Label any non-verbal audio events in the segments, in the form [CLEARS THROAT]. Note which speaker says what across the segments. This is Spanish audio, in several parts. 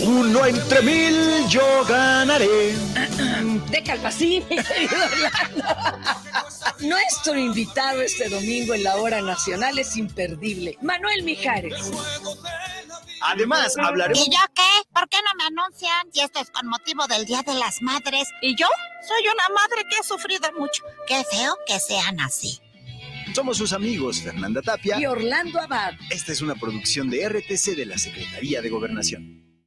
Speaker 1: Uno entre mil yo ganaré.
Speaker 2: De Calpasí, mi querido Nuestro invitado este domingo en la hora nacional es imperdible, Manuel Mijares.
Speaker 1: Además, hablaremos.
Speaker 3: ¿Y yo qué? ¿Por qué no me anuncian? Y esto es con motivo del Día de las Madres. ¿Y yo? Soy una madre que ha sufrido mucho. Qué feo que sean así.
Speaker 1: Somos sus amigos Fernanda Tapia
Speaker 2: y Orlando Abad.
Speaker 1: Esta es una producción de RTC de la Secretaría de Gobernación.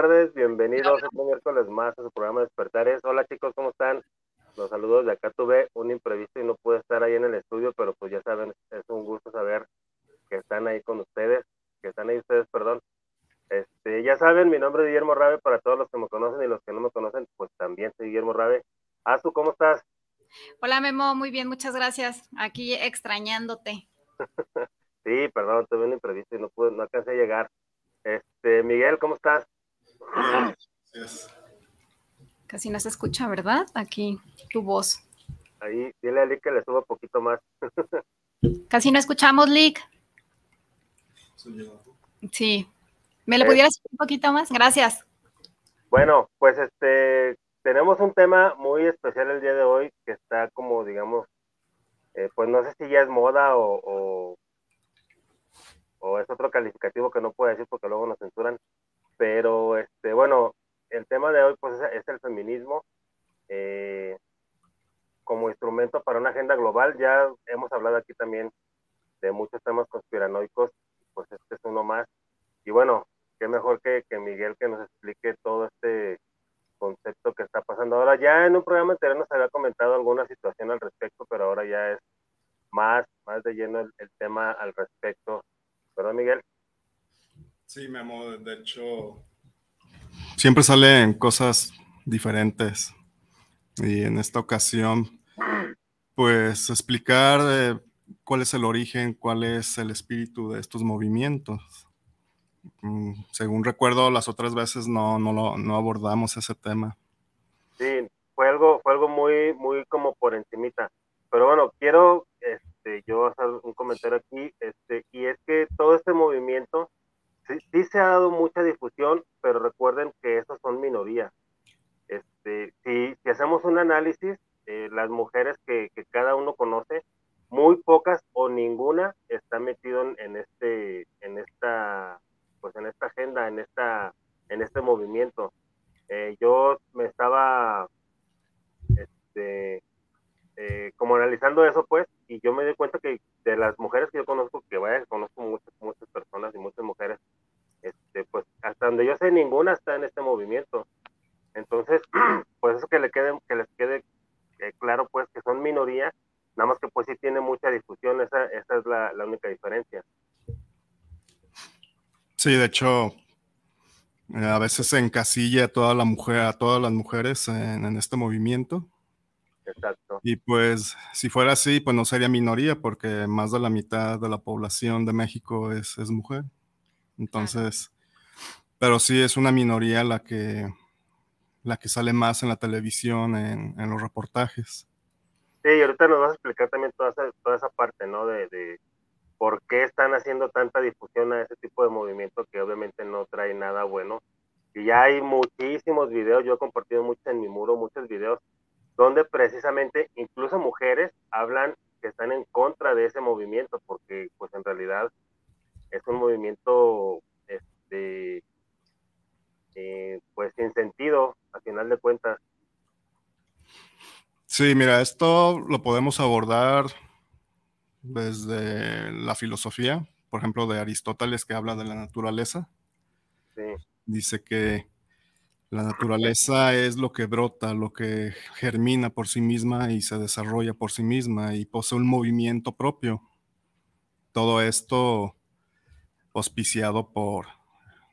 Speaker 4: tardes, bienvenidos este miércoles más a su programa Despertares. Hola chicos, ¿cómo están? Los saludos de acá. Tuve un imprevisto y no pude estar ahí en el estudio, pero pues ya saben, es un gusto saber que están ahí con ustedes, que están ahí ustedes, perdón. Este, ya saben, mi nombre es Guillermo Rabe, para todos los que me conocen y los que no me conocen, pues también soy Guillermo Rabe. Azu, ¿cómo estás?
Speaker 5: Hola Memo, muy bien, muchas gracias. Aquí extrañándote. [LAUGHS]
Speaker 4: sí, perdón, tuve un imprevisto y no pude, no alcancé a llegar. Este, Miguel, ¿cómo estás?
Speaker 5: Casi no se escucha, ¿verdad? Aquí, tu voz.
Speaker 4: Ahí, dile a Lick que le suba un poquito más.
Speaker 5: Casi no escuchamos, Lick. Sí. ¿Me lo pudieras subir un poquito más? Gracias.
Speaker 4: Bueno, pues este, tenemos un tema muy especial el día de hoy que está como, digamos, eh, pues no sé si ya es moda o o es otro calificativo que no puedo decir porque luego nos censuran, pero este, bueno, el tema de hoy pues es, el feminismo eh, como instrumento para una agenda global. Ya hemos hablado aquí también de muchos temas conspiranoicos, pues este es uno más. Y bueno, qué mejor que, que Miguel que nos explique todo este concepto que está pasando ahora. Ya en un programa anterior nos había comentado alguna situación al respecto, pero ahora ya es más, más de lleno el, el tema al respecto ¿verdad, Miguel?
Speaker 6: Sí, mi amor, de hecho, siempre salen cosas diferentes. Y en esta ocasión, pues explicar eh, cuál es el origen, cuál es el espíritu de estos movimientos. Mm, según recuerdo, las otras veces no, no, no abordamos ese tema.
Speaker 4: Sí, fue algo, fue algo muy, muy como por encimita. Pero bueno, quiero este, yo hacer un comentario aquí, este, y es que todo este movimiento sí, se ha dado mucha difusión, pero recuerden que esos son minorías. Este, si, hacemos un análisis, eh, las mujeres que, que, cada uno conoce, muy pocas o ninguna está metido en, este, en esta, pues en esta agenda, en esta, en este movimiento. Eh, yo me estaba, este, eh, como analizando eso, pues, y yo me di cuenta que de las mujeres que yo conozco, que vaya, conozco muchas, muchas personas y muchas mujeres, este, pues, hasta donde yo sé, ninguna está en este movimiento. Entonces, [CLEARS THROAT] pues eso que, le quede, que les quede eh, claro, pues, que son minoría, nada más que pues sí tiene mucha difusión, esa, esa es la, la única diferencia.
Speaker 6: Sí, de hecho, eh, a veces se encasilla a toda la mujer, a todas las mujeres en este movimiento
Speaker 4: Exacto.
Speaker 6: Y pues si fuera así, pues no sería minoría porque más de la mitad de la población de México es, es mujer. Entonces, pero sí es una minoría la que, la que sale más en la televisión, en, en los reportajes.
Speaker 4: Sí, y ahorita nos vas a explicar también toda esa, toda esa parte, ¿no? De, de por qué están haciendo tanta difusión a ese tipo de movimiento que obviamente no trae nada bueno. Y ya hay muchísimos videos, yo he compartido muchos en mi muro, muchos videos donde precisamente incluso mujeres hablan que están en contra de ese movimiento, porque pues en realidad es un movimiento este, pues sin sentido, a final de cuentas.
Speaker 6: Sí, mira, esto lo podemos abordar desde la filosofía, por ejemplo, de Aristóteles que habla de la naturaleza. Dice que la naturaleza es lo que brota, lo que germina por sí misma y se desarrolla por sí misma y posee un movimiento propio. Todo esto auspiciado por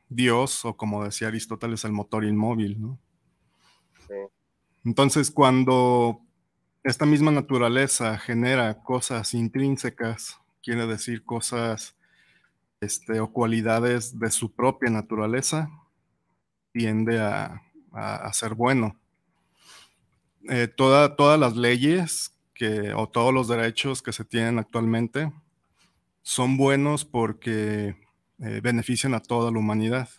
Speaker 6: Dios o como decía Aristóteles, el motor inmóvil. Entonces, cuando esta misma naturaleza genera cosas intrínsecas, quiere decir cosas este, o cualidades de su propia naturaleza, tiende a, ser bueno. Eh, todas las leyes que, o todos los derechos que se tienen actualmente son buenos porque eh, benefician a toda la humanidad,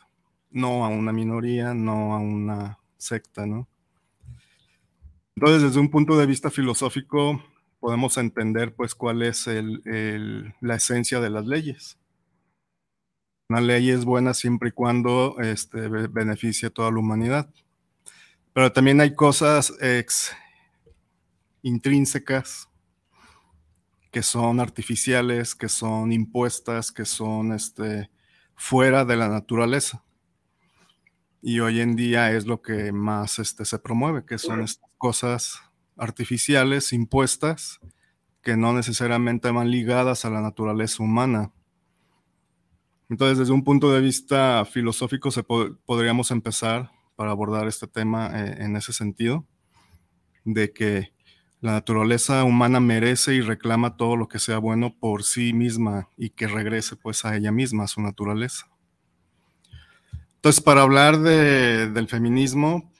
Speaker 6: no a una minoría, no a una secta, ¿no? Entonces, desde un punto de vista filosófico, podemos entender pues cuál es la esencia de las leyes. Una ley es buena siempre y cuando este, beneficie a toda la humanidad. Pero también hay cosas ex, intrínsecas que son artificiales, que son impuestas, que son este, fuera de la naturaleza. Y hoy en día es lo que más este, se promueve, que son estas cosas artificiales, impuestas, que no necesariamente van ligadas a la naturaleza humana. Entonces, desde un punto de vista filosófico, podríamos empezar para abordar este tema eh, en ese sentido, de que la naturaleza humana merece y reclama todo lo que sea bueno por sí misma y que regrese pues a ella misma, a su naturaleza. Entonces, para hablar del feminismo,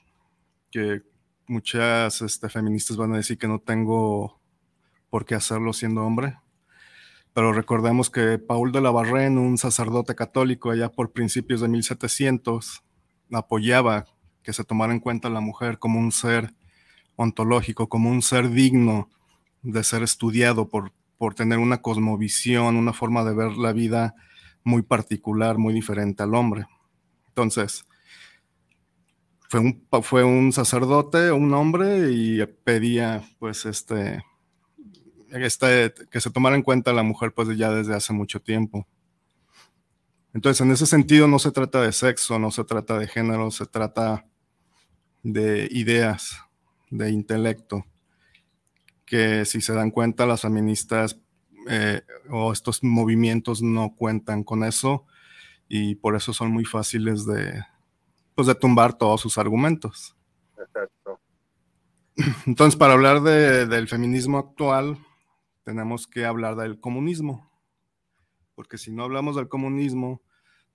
Speaker 6: que muchas este, feministas van a decir que no tengo por qué hacerlo siendo hombre, pero recordemos que Paul de la Barren, un sacerdote católico allá por principios de 1700, apoyaba que se tomara en cuenta la mujer como un ser ontológico, como un ser digno de ser estudiado por, por tener una cosmovisión, una forma de ver la vida muy particular, muy diferente al hombre. Entonces, fue un, fue un sacerdote, un hombre, y pedía, pues, este, este, que se tomara en cuenta la mujer, pues, ya desde hace mucho tiempo. Entonces, en ese sentido, no se trata de sexo, no se trata de género, se trata de ideas, de intelecto, que si se dan cuenta, las feministas eh, o estos movimientos no cuentan con eso y por eso son muy fáciles de, pues, de tumbar todos sus argumentos. Exacto. Entonces, para hablar del feminismo actual, tenemos que hablar del comunismo, porque si no hablamos del comunismo,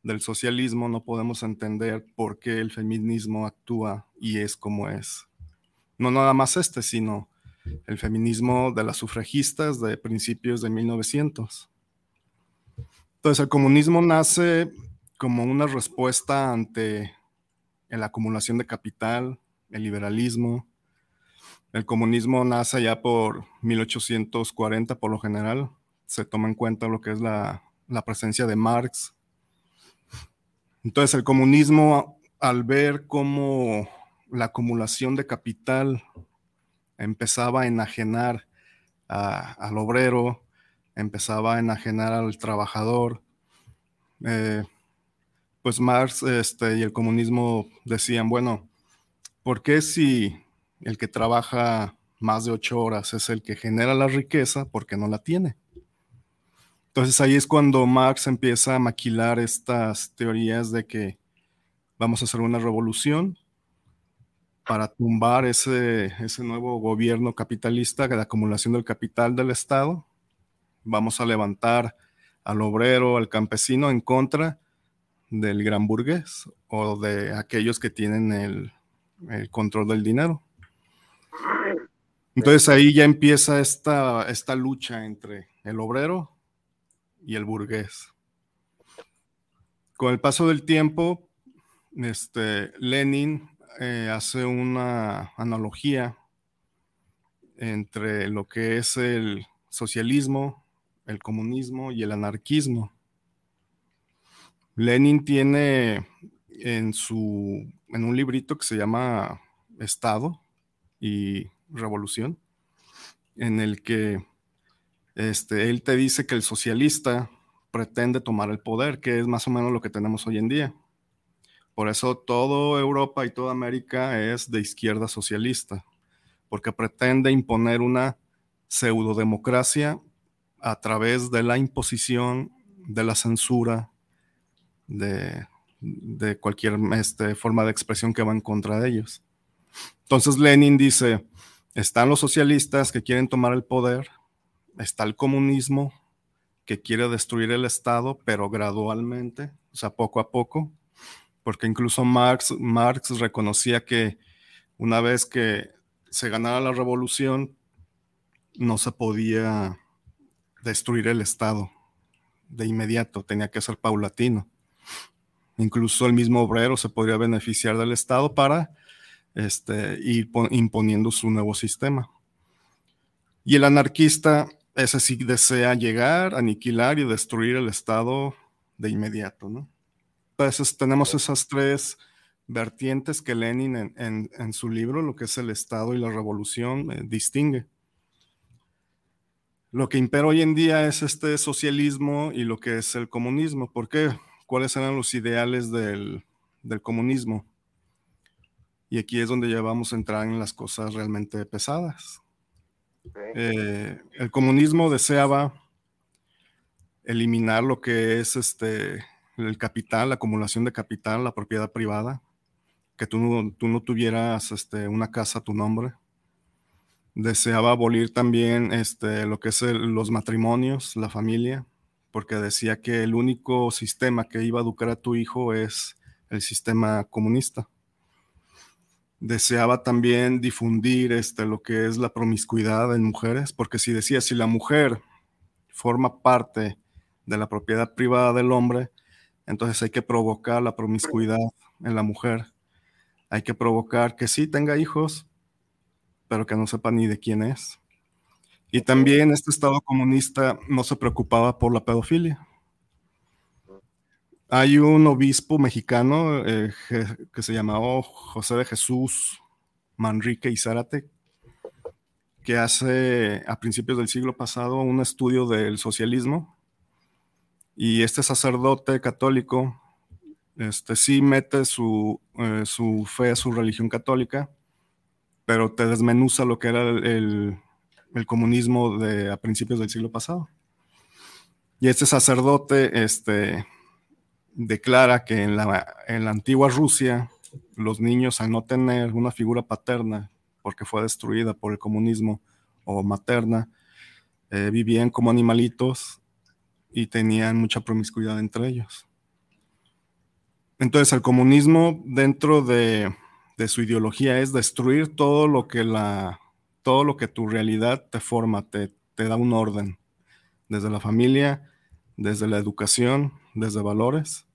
Speaker 6: del socialismo, no podemos entender por qué el feminismo actúa y es como es. No nada más este, sino el feminismo de las sufragistas de principios de 1900. Entonces, el comunismo nace como una respuesta ante la acumulación de capital, el liberalismo. El comunismo nace ya por 1840 por lo general. Se toma en cuenta lo que es la, presencia de Marx. Entonces, el comunismo, al ver cómo la acumulación de capital empezaba a enajenar al obrero, empezaba a enajenar al trabajador, eh, pues Marx este, y el comunismo decían, bueno, ¿por qué si el que trabaja más de ocho horas es el que genera la riqueza, por qué no la tiene? Entonces ahí es cuando Marx empieza a maquilar estas teorías de que vamos a hacer una revolución para tumbar ese, ese nuevo gobierno capitalista de acumulación del capital del Estado. Vamos a levantar al obrero, al campesino en contra del gran burgués o de aquellos que tienen el, control del dinero. Entonces ahí ya empieza esta, esta lucha entre el obrero y el burgués. Con el paso del tiempo, este, Lenin eh, hace una analogía entre lo que es el socialismo, el comunismo y el anarquismo. Lenin tiene en, su, en un librito que se llama Estado y Revolución, en el que este, él te dice que el socialista pretende tomar el poder, que es más o menos lo que tenemos hoy en día. Por eso toda Europa y toda América es de izquierda socialista, porque pretende imponer una pseudodemocracia a través de la imposición, de la censura, de, cualquier este, forma de expresión que va en contra de ellos. Entonces Lenin dice, están los socialistas que quieren tomar el poder, está el comunismo que quiere destruir el Estado, pero gradualmente, o sea, poco a poco, porque incluso Marx, Marx reconocía que una vez que se ganara la revolución, no se podía destruir el Estado de inmediato, tenía que ser paulatino. Incluso el mismo obrero se podría beneficiar del Estado para este, ir imponiendo su nuevo sistema. Y el anarquista, ese sí desea llegar, aniquilar y destruir el Estado de inmediato, ¿no? Entonces tenemos esas tres vertientes que Lenin en, su libro, lo que es el Estado y la revolución, eh, distingue. Lo que impera hoy en día es este socialismo y lo que es el comunismo. ¿Por qué? ¿Cuáles eran los ideales del, comunismo? Y aquí es donde ya vamos a entrar en las cosas realmente pesadas. Eh, el comunismo deseaba eliminar lo que es este el capital, la acumulación de capital, la propiedad privada, que tú no, tú no tuvieras este, una casa a tu nombre. Deseaba abolir también este, lo que es los matrimonios, la familia, porque decía que el único sistema que iba a educar a tu hijo es el sistema comunista. Deseaba también difundir este, lo que es la promiscuidad en mujeres, porque si decía, si la mujer forma parte de la propiedad privada del hombre, entonces hay que provocar la promiscuidad en la mujer. Hay que provocar que sí tenga hijos, pero que no sepa ni de quién es. Y también este Estado comunista no se preocupaba por la pedofilia. Hay un obispo mexicano eh, que se llamaba José de Jesús Manrique y Zárate, que hace a principios del siglo pasado un estudio del socialismo y este sacerdote católico, este sí mete su, eh, su fe, su religión católica, pero te desmenuza lo que era el, comunismo de a principios del siglo pasado. Y este sacerdote este, declara que en la, en la antigua Rusia los niños al no tener una figura paterna, porque fue destruida por el comunismo o materna, eh, vivían como animalitos y tenían mucha promiscuidad entre ellos. Entonces el comunismo dentro de, su ideología es destruir todo lo que la todo lo que tu realidad te forma, te, te da un orden, desde la familia, desde la educación, desde valores.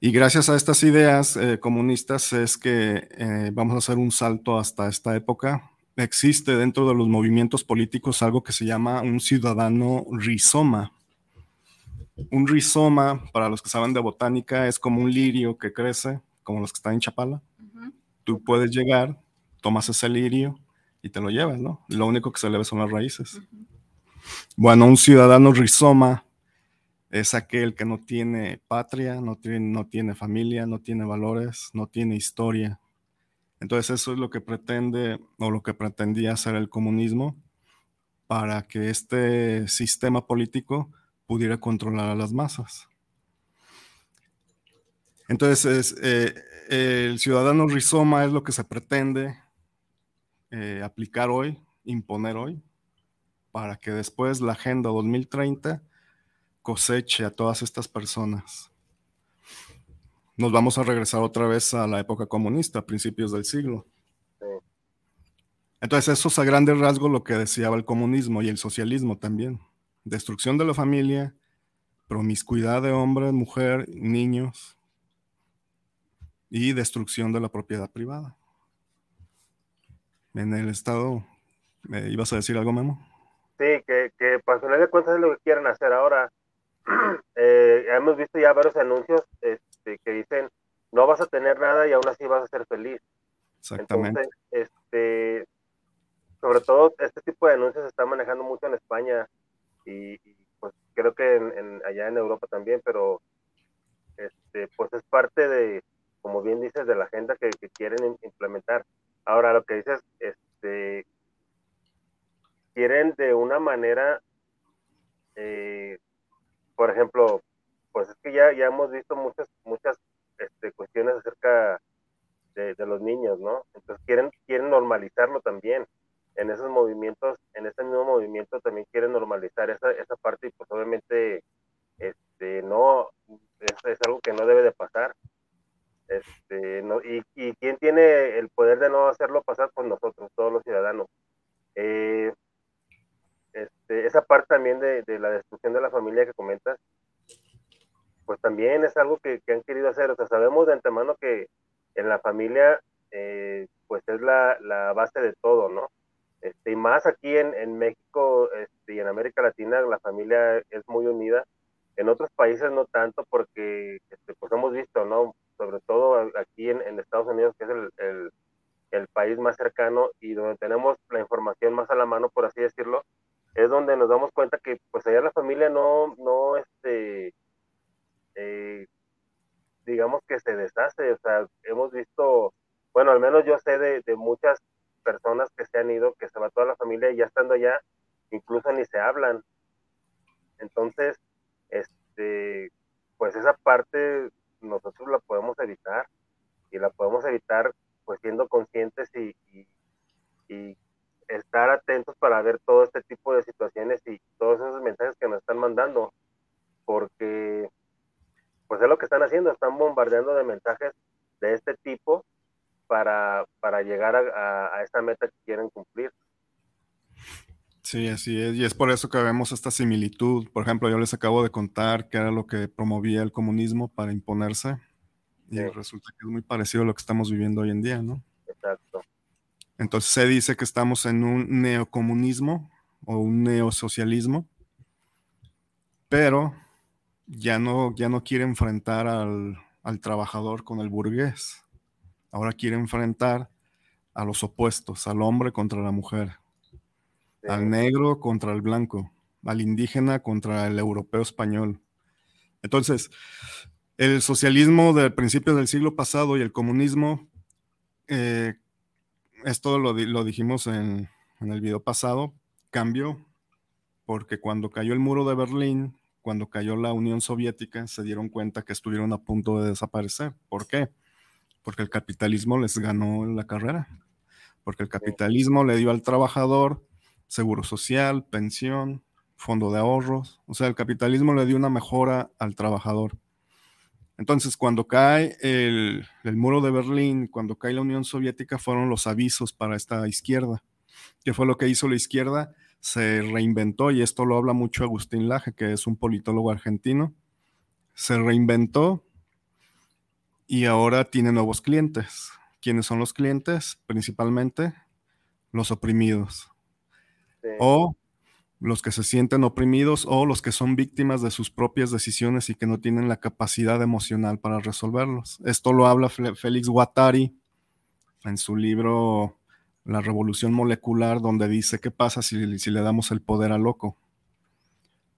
Speaker 6: Y gracias a estas ideas eh, comunistas es que eh, vamos a hacer un salto hasta esta época existe dentro de los movimientos políticos algo que se llama un ciudadano rizoma. Un rizoma, para los que saben de botánica, es como un lirio que crece, como los que están en Chapala. Tú puedes llegar, tomas ese lirio y te lo llevas, ¿no? Lo único que se le ve son las raíces. Bueno, un ciudadano rizoma es aquel que no tiene patria, no tiene, no familia, no tiene valores, no tiene historia, entonces eso es lo que pretende o lo que pretendía hacer el comunismo para que este sistema político pudiera controlar a las masas. Entonces, eh, el ciudadano rizoma es lo que se pretende eh, aplicar hoy, imponer hoy, para que después la Agenda 2030 coseche a todas estas personas nos vamos a regresar otra vez a la época comunista, a principios del siglo. Entonces, eso es a grandes rasgos lo que deseaba el comunismo y el socialismo también. Destrucción de la familia, promiscuidad de hombre, mujer, niños y destrucción de la propiedad privada. En el Estado, ¿me ibas a decir algo, Memo?
Speaker 4: Sí, que, que para de cuentas es lo que quieren hacer ahora. [CLEARS THROAT] Eh, hemos visto ya varios anuncios este, que dicen, no vas a tener nada y aún así vas a ser feliz.
Speaker 6: Exactamente.
Speaker 4: Entonces, este, sobre todo este tipo de denuncias se está manejando mucho en España y, pues creo que en, allá en Europa también, pero este, pues es parte de, como bien dices, de la agenda que, quieren implementar. Ahora lo que dices, este, quieren de una manera, eh, por ejemplo, pues es que ya, ya hemos visto muchas, muchas este, cuestiones acerca de, los niños, ¿no? Entonces quieren, quieren normalizarlo también. En esos movimientos, en ese mismo movimiento también quieren normalizar esa, esa parte y pues obviamente este, no, es, algo que no debe de pasar. Este, no, y, y quién tiene el poder de no hacerlo pasar, pues nosotros, todos los ciudadanos. Eh, este, esa parte también de, de, la destrucción de la familia que comentas, pues también es algo que, que, han querido hacer. O sea, sabemos de antemano que en la familia, eh, pues es la, la, base de todo, ¿no? Este, y más aquí en, en México este, y en América Latina, la familia es muy unida. En otros países no tanto porque, este, pues hemos visto, ¿no? Sobre todo aquí en, Estados Unidos, que es el, el, país más cercano y donde tenemos la información más a la mano, por así decirlo, es donde nos damos cuenta que pues allá la familia no, no, este, eh, digamos que se deshace, o sea, hemos visto, bueno, al menos yo sé de, de muchas personas que se han ido, que se va toda la familia y ya estando allá, incluso ni se hablan. Entonces, este, pues esa parte nosotros la podemos evitar y la podemos evitar pues siendo conscientes y, y, estar atentos para ver todo este tipo de situaciones y todos esos mensajes que nos están mandando, porque pues es lo que están haciendo, están bombardeando de mensajes de este tipo para, para llegar a, a, esta meta que quieren cumplir.
Speaker 6: Sí, así es, y es por eso que vemos esta similitud. Por ejemplo, yo les acabo de contar que era lo que promovía el comunismo para imponerse, y resulta que es muy parecido a lo que estamos viviendo hoy en día, ¿no?
Speaker 4: Exacto.
Speaker 6: Entonces se dice que estamos en un neocomunismo o un neosocialismo, pero ya no, ya no quiere enfrentar al, trabajador con el burgués. Ahora quiere enfrentar a los opuestos, al hombre contra la mujer, al negro contra el blanco, al indígena contra el europeo español. Entonces, el socialismo del principio del siglo pasado y el comunismo, eh, esto lo, lo dijimos en, en el video pasado, cambió porque cuando cayó el muro de Berlín, cuando cayó la Unión Soviética, se dieron cuenta que estuvieron a punto de desaparecer. ¿Por qué? Porque el capitalismo les ganó la carrera. Porque el capitalismo le dio al trabajador seguro social, pensión, fondo de ahorros. O sea, el capitalismo le dio una mejora al trabajador. Entonces, cuando cae el, el, muro de Berlín, cuando cae la Unión Soviética, fueron los avisos para esta izquierda. ¿Qué fue lo que hizo la izquierda? se reinventó, y esto lo habla mucho Agustín Laje, que es un politólogo argentino, se reinventó y ahora tiene nuevos clientes. ¿Quiénes son los clientes? Principalmente los oprimidos. O los que se sienten oprimidos o los que son víctimas de sus propias decisiones y que no tienen la capacidad emocional para resolverlos. Esto lo habla Félix Guattari en su libro la revolución molecular, donde dice qué pasa si, le damos el poder al loco.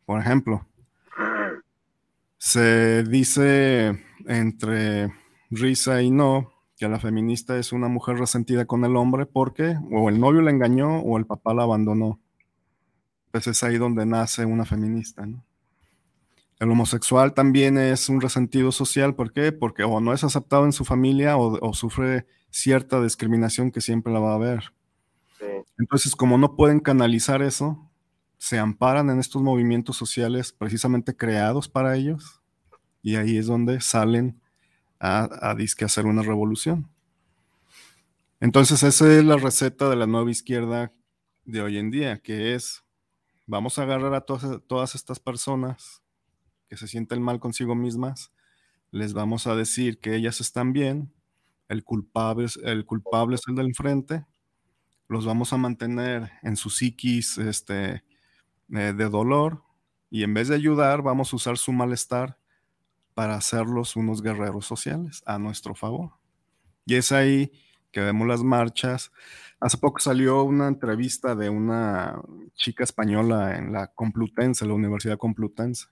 Speaker 6: Por ejemplo, se dice entre risa y no que la feminista es una mujer resentida con el hombre porque o el novio la engañó o el papá la abandonó. Pues es ahí donde nace una feminista. El homosexual también es un resentido social. ¿Por qué? Porque o no es aceptado en su familia o, o sufre cierta discriminación que siempre la va a haber. Entonces, como no pueden canalizar eso, se amparan en estos movimientos sociales precisamente creados para ellos y ahí es donde salen a, a disque hacer una revolución. Entonces, esa es la receta de la nueva izquierda de hoy en día, que es, vamos a agarrar a todas estas personas que se sienten mal consigo mismas, les vamos a decir que ellas están bien, el culpable, es, el culpable es el del enfrente, los vamos a mantener en su psiquis este, eh, de dolor y en vez de ayudar vamos a usar su malestar para hacerlos unos guerreros sociales a nuestro favor. Y es ahí que vemos las marchas. Hace poco salió una entrevista de una chica española en la Complutense, la Universidad Complutense.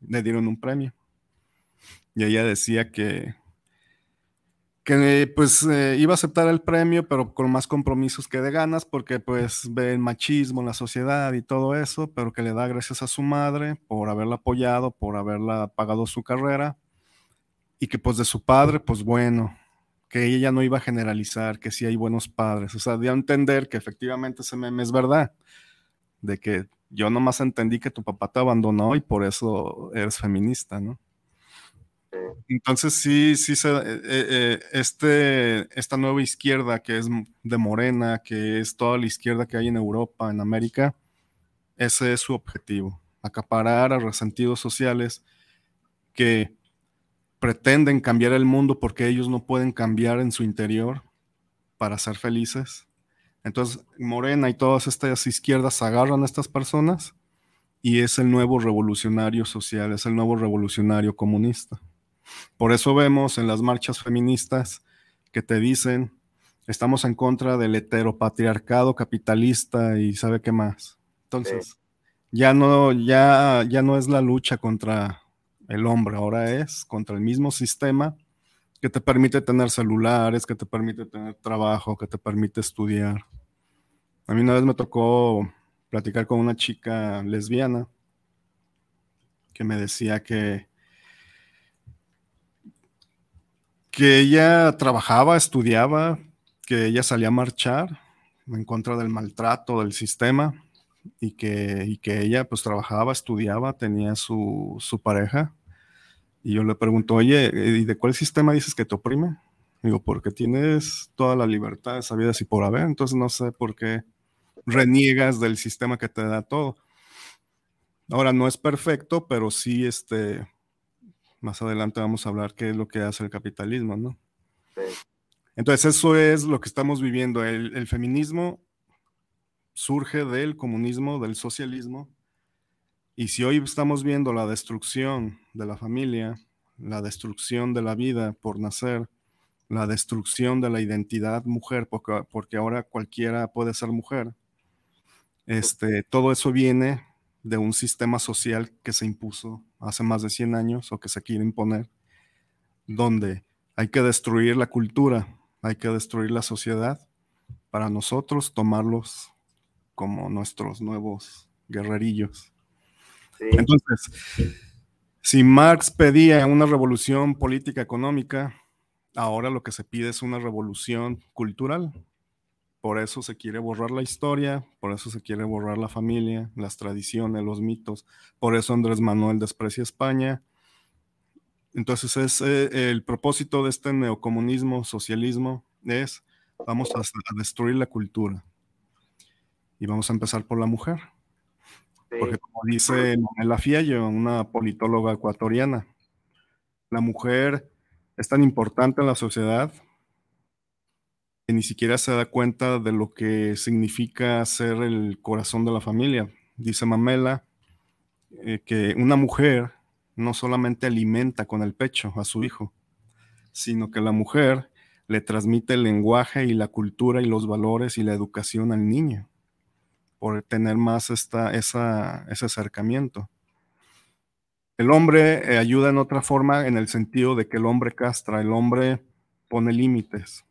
Speaker 6: Le dieron un premio. Y ella decía que que pues eh, iba a aceptar el premio, pero con más compromisos que de ganas, porque pues ve el machismo en la sociedad y todo eso, pero que le da gracias a su madre por haberla apoyado, por haberla pagado su carrera, y que pues de su padre, pues bueno, que ella no iba a generalizar, que sí hay buenos padres, o sea, dio a entender que efectivamente ese meme es verdad, de que yo nomás entendí que tu papá te abandonó y por eso eres feminista, ¿no? Entonces sí, sí, se, eh, eh, eh, este, esta nueva izquierda que es de Morena, que es toda la izquierda que hay en Europa, en América, ese es su objetivo, acaparar a resentidos sociales que pretenden cambiar el mundo porque ellos no pueden cambiar en su interior para ser felices. Entonces Morena y todas estas izquierdas agarran a estas personas y es el nuevo revolucionario social, es el nuevo revolucionario comunista. Por eso vemos en las marchas feministas que te dicen, estamos en contra del heteropatriarcado capitalista y sabe qué más. Entonces, ya no, ya, ya no es la lucha contra el hombre, ahora es contra el mismo sistema que te permite tener celulares, que te permite tener trabajo, que te permite estudiar. A mí una vez me tocó platicar con una chica lesbiana que me decía que que ella trabajaba, estudiaba, que ella salía a marchar en contra del maltrato del sistema y que, que ella pues trabajaba, estudiaba, tenía su, pareja. Y yo le pregunto, oye, ¿y de cuál sistema dices que te oprime? Digo, porque tienes toda la libertad de vida y por haber, entonces no sé por qué reniegas del sistema que te da todo. Ahora, no es perfecto, pero sí, este, más adelante vamos a hablar qué es lo que hace el capitalismo, ¿no? Entonces eso es lo que estamos viviendo. El, feminismo surge del comunismo, del socialismo. Y si hoy estamos viendo la destrucción de la familia, la destrucción de la vida por nacer, la destrucción de la identidad mujer, porque, porque ahora cualquiera puede ser mujer, este, todo eso viene de un sistema social que se impuso hace más de 100 años o que se quiere imponer, donde hay que destruir la cultura, hay que destruir la sociedad para nosotros tomarlos como nuestros nuevos guerrerillos. Entonces, si Marx pedía una revolución política económica, ahora lo que se pide es una revolución cultural, por eso se quiere borrar la historia, por eso se quiere borrar la familia, las tradiciones, los mitos. Por eso Andrés Manuel desprecia España. Entonces es eh, el propósito de este neocomunismo, socialismo, es vamos a, destruir la cultura. Y vamos a empezar por la mujer. Porque como dice Manuela Fiallo, una politóloga ecuatoriana, la mujer es tan importante en la sociedad que ni siquiera se da cuenta de lo que significa ser el corazón de la familia. Dice Mamela eh, que una mujer no solamente alimenta con el pecho a su hijo, sino que la mujer le transmite el lenguaje y la cultura y los valores y la educación al niño, por tener más esta, esa, ese acercamiento. El hombre eh, ayuda en otra forma en el sentido de que el hombre castra, el hombre pone límites,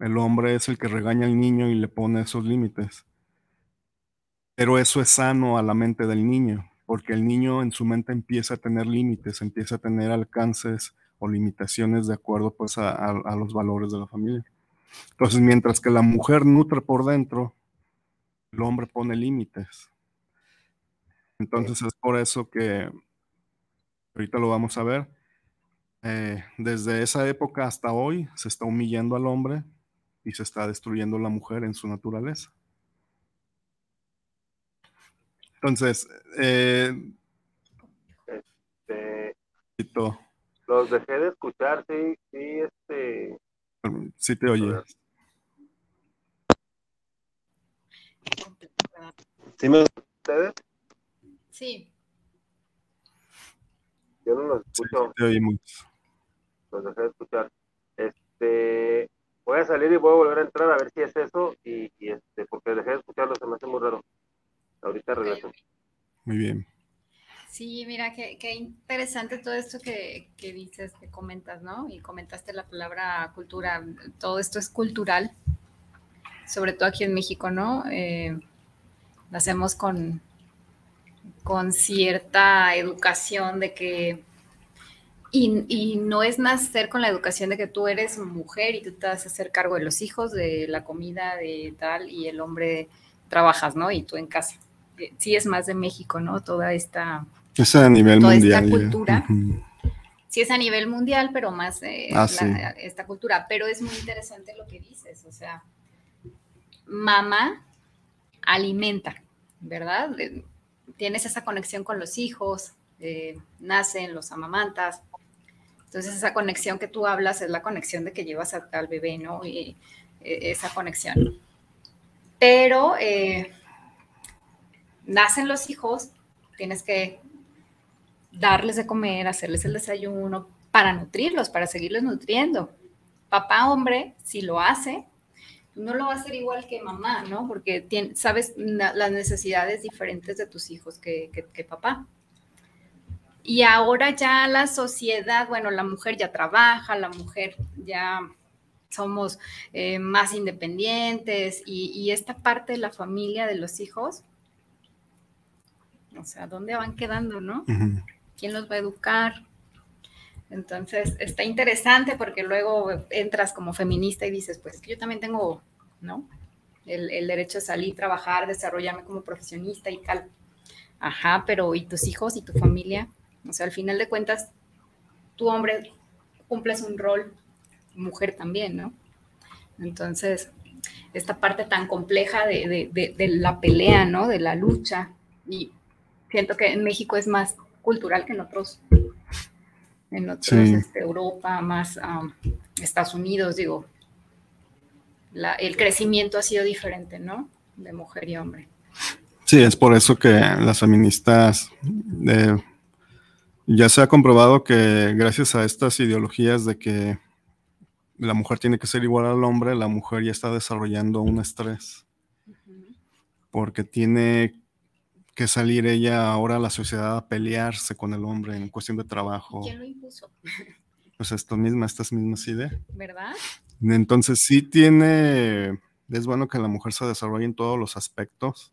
Speaker 6: el hombre es el que regaña al niño y le pone esos límites. Pero eso es sano a la mente del niño, porque el niño en su mente empieza a tener límites, empieza a tener alcances o limitaciones de acuerdo pues a, los valores de la familia. Entonces, mientras que la mujer nutre por dentro, el hombre pone límites. Entonces es por eso que ahorita lo vamos a ver. Eh, desde esa época hasta hoy se está humillando al hombre, y se está destruyendo la mujer en su naturaleza. Entonces, eh,
Speaker 4: este, los dejé de escuchar, sí, sí, este.
Speaker 6: Sí te oye.
Speaker 4: ¿Sí me ustedes?
Speaker 5: Sí.
Speaker 4: Yo no los escucho.
Speaker 6: te oímos.
Speaker 4: Los dejé de escuchar. Este, voy a salir y voy a volver a entrar a ver si es eso y, y este, porque dejé de escucharlo, se me hace muy raro. Ahorita regreso.
Speaker 6: Muy bien.
Speaker 5: Sí, mira, qué, qué interesante todo esto que, que, dices, que comentas, ¿no? Y comentaste la palabra cultura. Todo esto es cultural, sobre todo aquí en México, ¿no? Eh, lo hacemos con, con cierta educación de que y, y, no es nacer con la educación de que tú eres mujer y tú te vas a hacer cargo de los hijos, de la comida, de tal, y el hombre trabajas, ¿no? Y tú en casa. Eh, sí es más de México, ¿no? Toda esta...
Speaker 6: Es a nivel
Speaker 5: toda
Speaker 6: mundial.
Speaker 5: Esta cultura. Uh -huh. Sí es a nivel mundial, pero más eh,
Speaker 6: ah,
Speaker 5: la,
Speaker 6: sí.
Speaker 5: esta cultura. Pero es muy interesante lo que dices, o sea, mamá alimenta, ¿verdad? Tienes esa conexión con los hijos, eh, nacen, los amamantas, entonces esa conexión que tú hablas es la conexión de que llevas a, al bebé, ¿no? Y eh, esa conexión. Pero eh, nacen los hijos, tienes que darles de comer, hacerles el desayuno para nutrirlos, para seguirlos nutriendo. Papá hombre, si lo hace, no lo va a hacer igual que mamá, ¿no? Porque tiene, sabes las necesidades diferentes de tus hijos que, que, que papá. Y ahora ya la sociedad, bueno, la mujer ya trabaja, la mujer ya somos eh, más independientes y, y, esta parte de la familia de los hijos, o sea, ¿dónde van quedando, no? Uh -huh. ¿Quién los va a educar? Entonces, está interesante porque luego entras como feminista y dices, pues yo también tengo, ¿no? El, derecho a salir, trabajar, desarrollarme como profesionista y tal. Ajá, pero ¿y tus hijos y tu familia? O sea, al final de cuentas, tu hombre cumples un rol, mujer también, ¿no? Entonces, esta parte tan compleja de, de, la pelea, ¿no? De la lucha. Y siento que en México es más cultural que en otros, en otros, sí. este, Europa, más um, Estados Unidos, digo. La, el crecimiento ha sido diferente, ¿no? De mujer y hombre.
Speaker 6: Sí, es por eso que las feministas eh, ya se ha comprobado que gracias a estas ideologías de que la mujer tiene que ser igual al hombre, la mujer ya está desarrollando un estrés. Porque tiene que salir ella ahora a la sociedad a pelearse con el hombre en cuestión de trabajo.
Speaker 5: ¿Quién lo impuso? [LAUGHS]
Speaker 6: Pues esto misma, estas mismas ideas.
Speaker 5: ¿Verdad?
Speaker 6: Entonces sí tiene, es bueno que la mujer se desarrolle en todos los aspectos,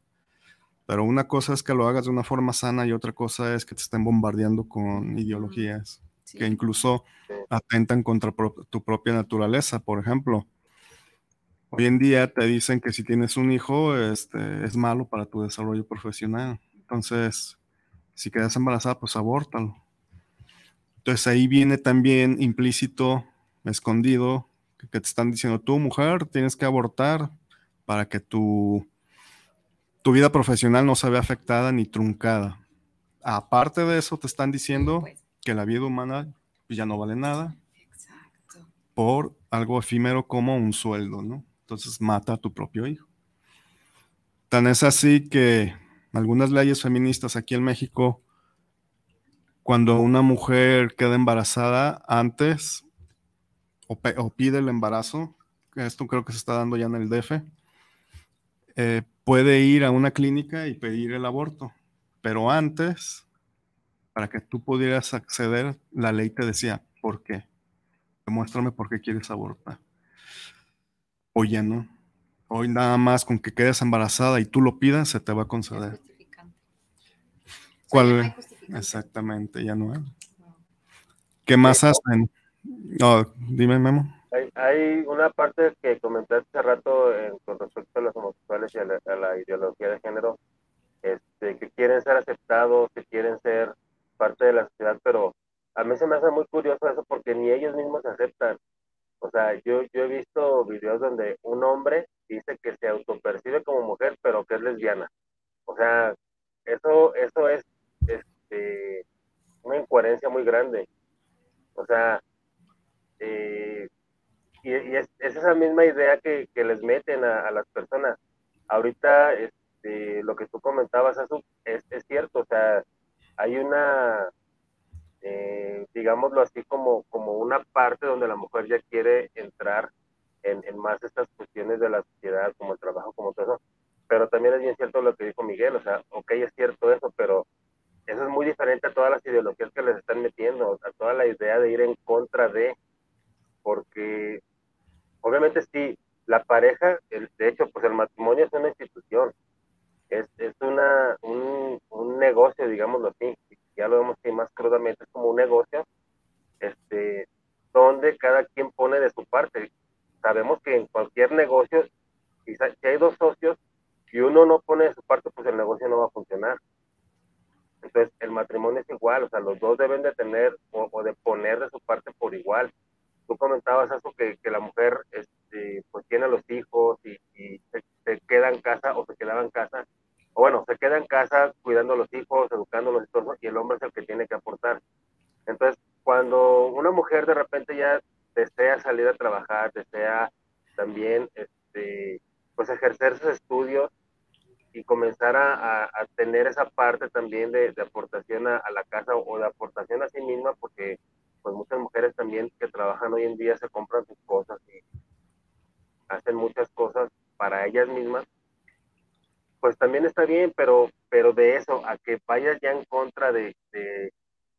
Speaker 6: pero una cosa es que lo hagas de una forma sana y otra cosa es que te estén bombardeando con ideologías sí. que incluso atentan contra tu propia naturaleza. Por ejemplo, hoy en día te dicen que si tienes un hijo este, es malo para tu desarrollo profesional. Entonces, si quedas embarazada, pues abórtalo. Entonces ahí viene también implícito, escondido, que te están diciendo, tú mujer, tienes que abortar para que tu tu vida profesional no se ve afectada ni truncada. Aparte de eso, te están diciendo que la vida humana ya no vale nada
Speaker 5: Exacto.
Speaker 6: por algo efímero como un sueldo, ¿no? Entonces mata a tu propio hijo. Tan es así que algunas leyes feministas aquí en México, cuando una mujer queda embarazada antes o, pide el embarazo, esto creo que se está dando ya en el DF, eh, puede ir a una clínica y pedir el aborto, pero antes, para que tú pudieras acceder, la ley te decía, ¿por qué? Demuéstrame por qué quieres abortar. Hoy ya no. Hoy nada más con que quedes embarazada y tú lo pidas, se te va a conceder. ¿Cuál? Exactamente, ya no es. ¿Qué más hacen? No, dime, Memo.
Speaker 4: Hay, hay, una parte que comentaste hace rato en, con respecto a los homosexuales y a la, a la, ideología de género, este, que quieren ser aceptados, que quieren ser parte de la sociedad, pero a mí se me hace muy curioso eso porque ni ellos mismos se aceptan. O sea, yo, yo he visto videos donde un hombre dice que se autopercibe como mujer, pero que es lesbiana. O sea, eso, eso es este, una incoherencia muy grande. O sea, eh, y, y es, es, esa misma idea que, que les meten a, a, las personas. Ahorita, este, lo que tú comentabas, eso es, es, cierto, o sea, hay una, eh, digámoslo así, como, como una parte donde la mujer ya quiere entrar en, más estas cuestiones de la sociedad, como el trabajo, como todo eso. Pero también es bien cierto lo que dijo Miguel, o sea, ok, es cierto eso, pero eso es muy diferente a todas las ideologías que les están metiendo, a toda la idea de ir en contra de, porque obviamente sí, la pareja, el, de hecho, pues el matrimonio es una institución, es, es una, un, un negocio, digámoslo así, ya lo vemos que más crudamente es como un negocio, este, donde cada quien pone de su parte. Sabemos que en cualquier negocio, si hay dos socios y uno no pone de su parte, pues el negocio no va a funcionar. Entonces, el matrimonio es igual, o sea, los dos deben de tener o, de poner de su parte por igual. Tú comentabas eso, que, que la mujer este, pues tiene los hijos y, se, se, queda en casa o se quedaba en casa, o bueno, se queda en casa cuidando a los hijos, educándolos y todo, y el hombre es el que tiene que aportar. Entonces, cuando una mujer de repente ya desea salir a trabajar, desea también este, pues ejercer sus estudios, y comenzar a, a, tener esa parte también de, aportación a, a, la casa o de aportación a sí misma, porque pues muchas mujeres también que trabajan hoy en día se compran sus cosas y hacen muchas cosas para ellas mismas, pues también está bien, pero, pero de eso, a que vayas ya en contra de, de,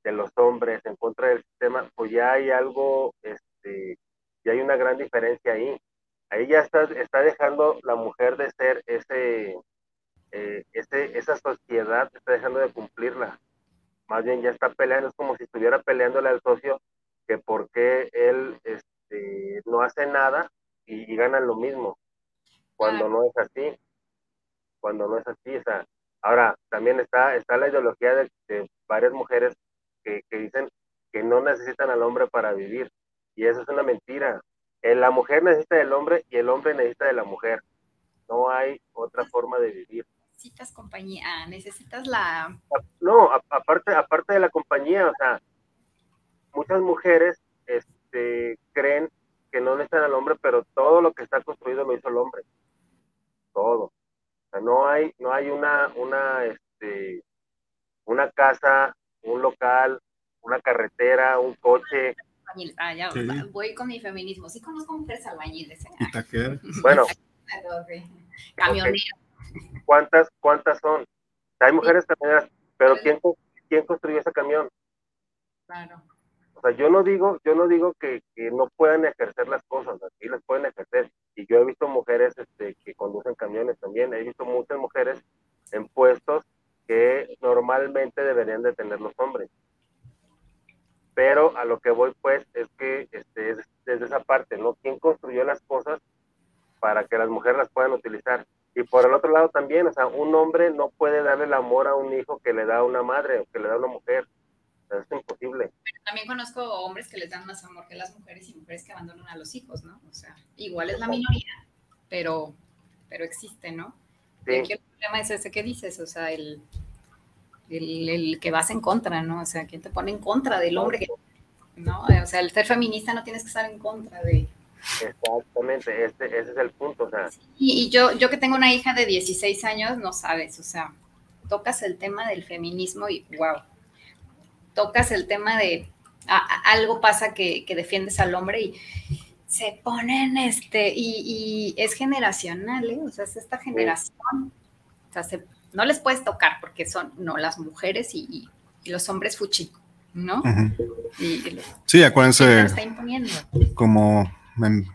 Speaker 4: de los hombres, en contra del sistema, pues ya hay algo, este, ya hay una gran diferencia ahí. Ahí ya está, está dejando la mujer de ser ese, eh, ese, esa sociedad está dejando de cumplirla. Más bien ya está peleando, es como si estuviera peleándole al socio que por qué él este, no hace nada y, y ganan lo mismo, cuando no es así. Cuando no es así, o sea, ahora también está, está la ideología de, de varias mujeres que, que, dicen que no necesitan al hombre para vivir, y eso es una mentira. Eh, la mujer necesita del hombre y el hombre necesita de la mujer. No hay otra forma de vivir
Speaker 5: necesitas compañía, ah, necesitas la...
Speaker 4: No, aparte, aparte de la compañía, o sea, muchas mujeres este, creen que no necesitan al hombre, pero todo lo que está construido lo hizo el hombre. Todo. O sea, no hay, no hay una, una, este, una casa, un local, una carretera, un coche.
Speaker 5: Ah, ya, sí. voy con mi feminismo. Sí conozco mujeres albañiles.
Speaker 4: ¿eh? Bueno.
Speaker 5: Camioneros.
Speaker 4: ¿Cuántas, cuántas son? Hay mujeres camioneras, pero ¿quién, ¿quién construyó ese camión?
Speaker 5: Claro.
Speaker 4: O sea, yo no digo, yo no digo que, que no puedan ejercer las cosas, así las pueden ejercer. Y yo he visto mujeres este, que conducen camiones también, he visto muchas mujeres en puestos que normalmente deberían de tener los hombres. Pero a lo que voy pues es que este, es desde esa parte, ¿no? ¿Quién construyó las cosas para que las mujeres las puedan utilizar? Y por el otro lado también, o sea, un hombre no puede darle el amor a un hijo que le da una madre o que le da una mujer. Es imposible.
Speaker 5: Pero también conozco hombres que les dan más amor que las mujeres y mujeres que abandonan a los hijos, ¿no? O sea, igual es la minoría, pero, pero existe, ¿no? Sí. Aquí el problema es ese que dices, o sea, el, el, el, que vas en contra, ¿no? O sea, ¿quién te pone en contra del hombre? Que, ¿no? O sea, el ser feminista no tienes que estar en contra de,
Speaker 4: Exactamente, este, ese es el punto. O sea.
Speaker 5: y, y, yo, yo que tengo una hija de 16 años, no sabes, o sea, tocas el tema del feminismo y wow, tocas el tema de a, a, algo pasa que, que, defiendes al hombre y se ponen este, y, y es generacional, ¿eh? o sea, es esta generación, o sea, se, no les puedes tocar porque son, no, las mujeres y, y los hombres fuchi, ¿no? Uh
Speaker 6: -huh. sí, acuérdense, como en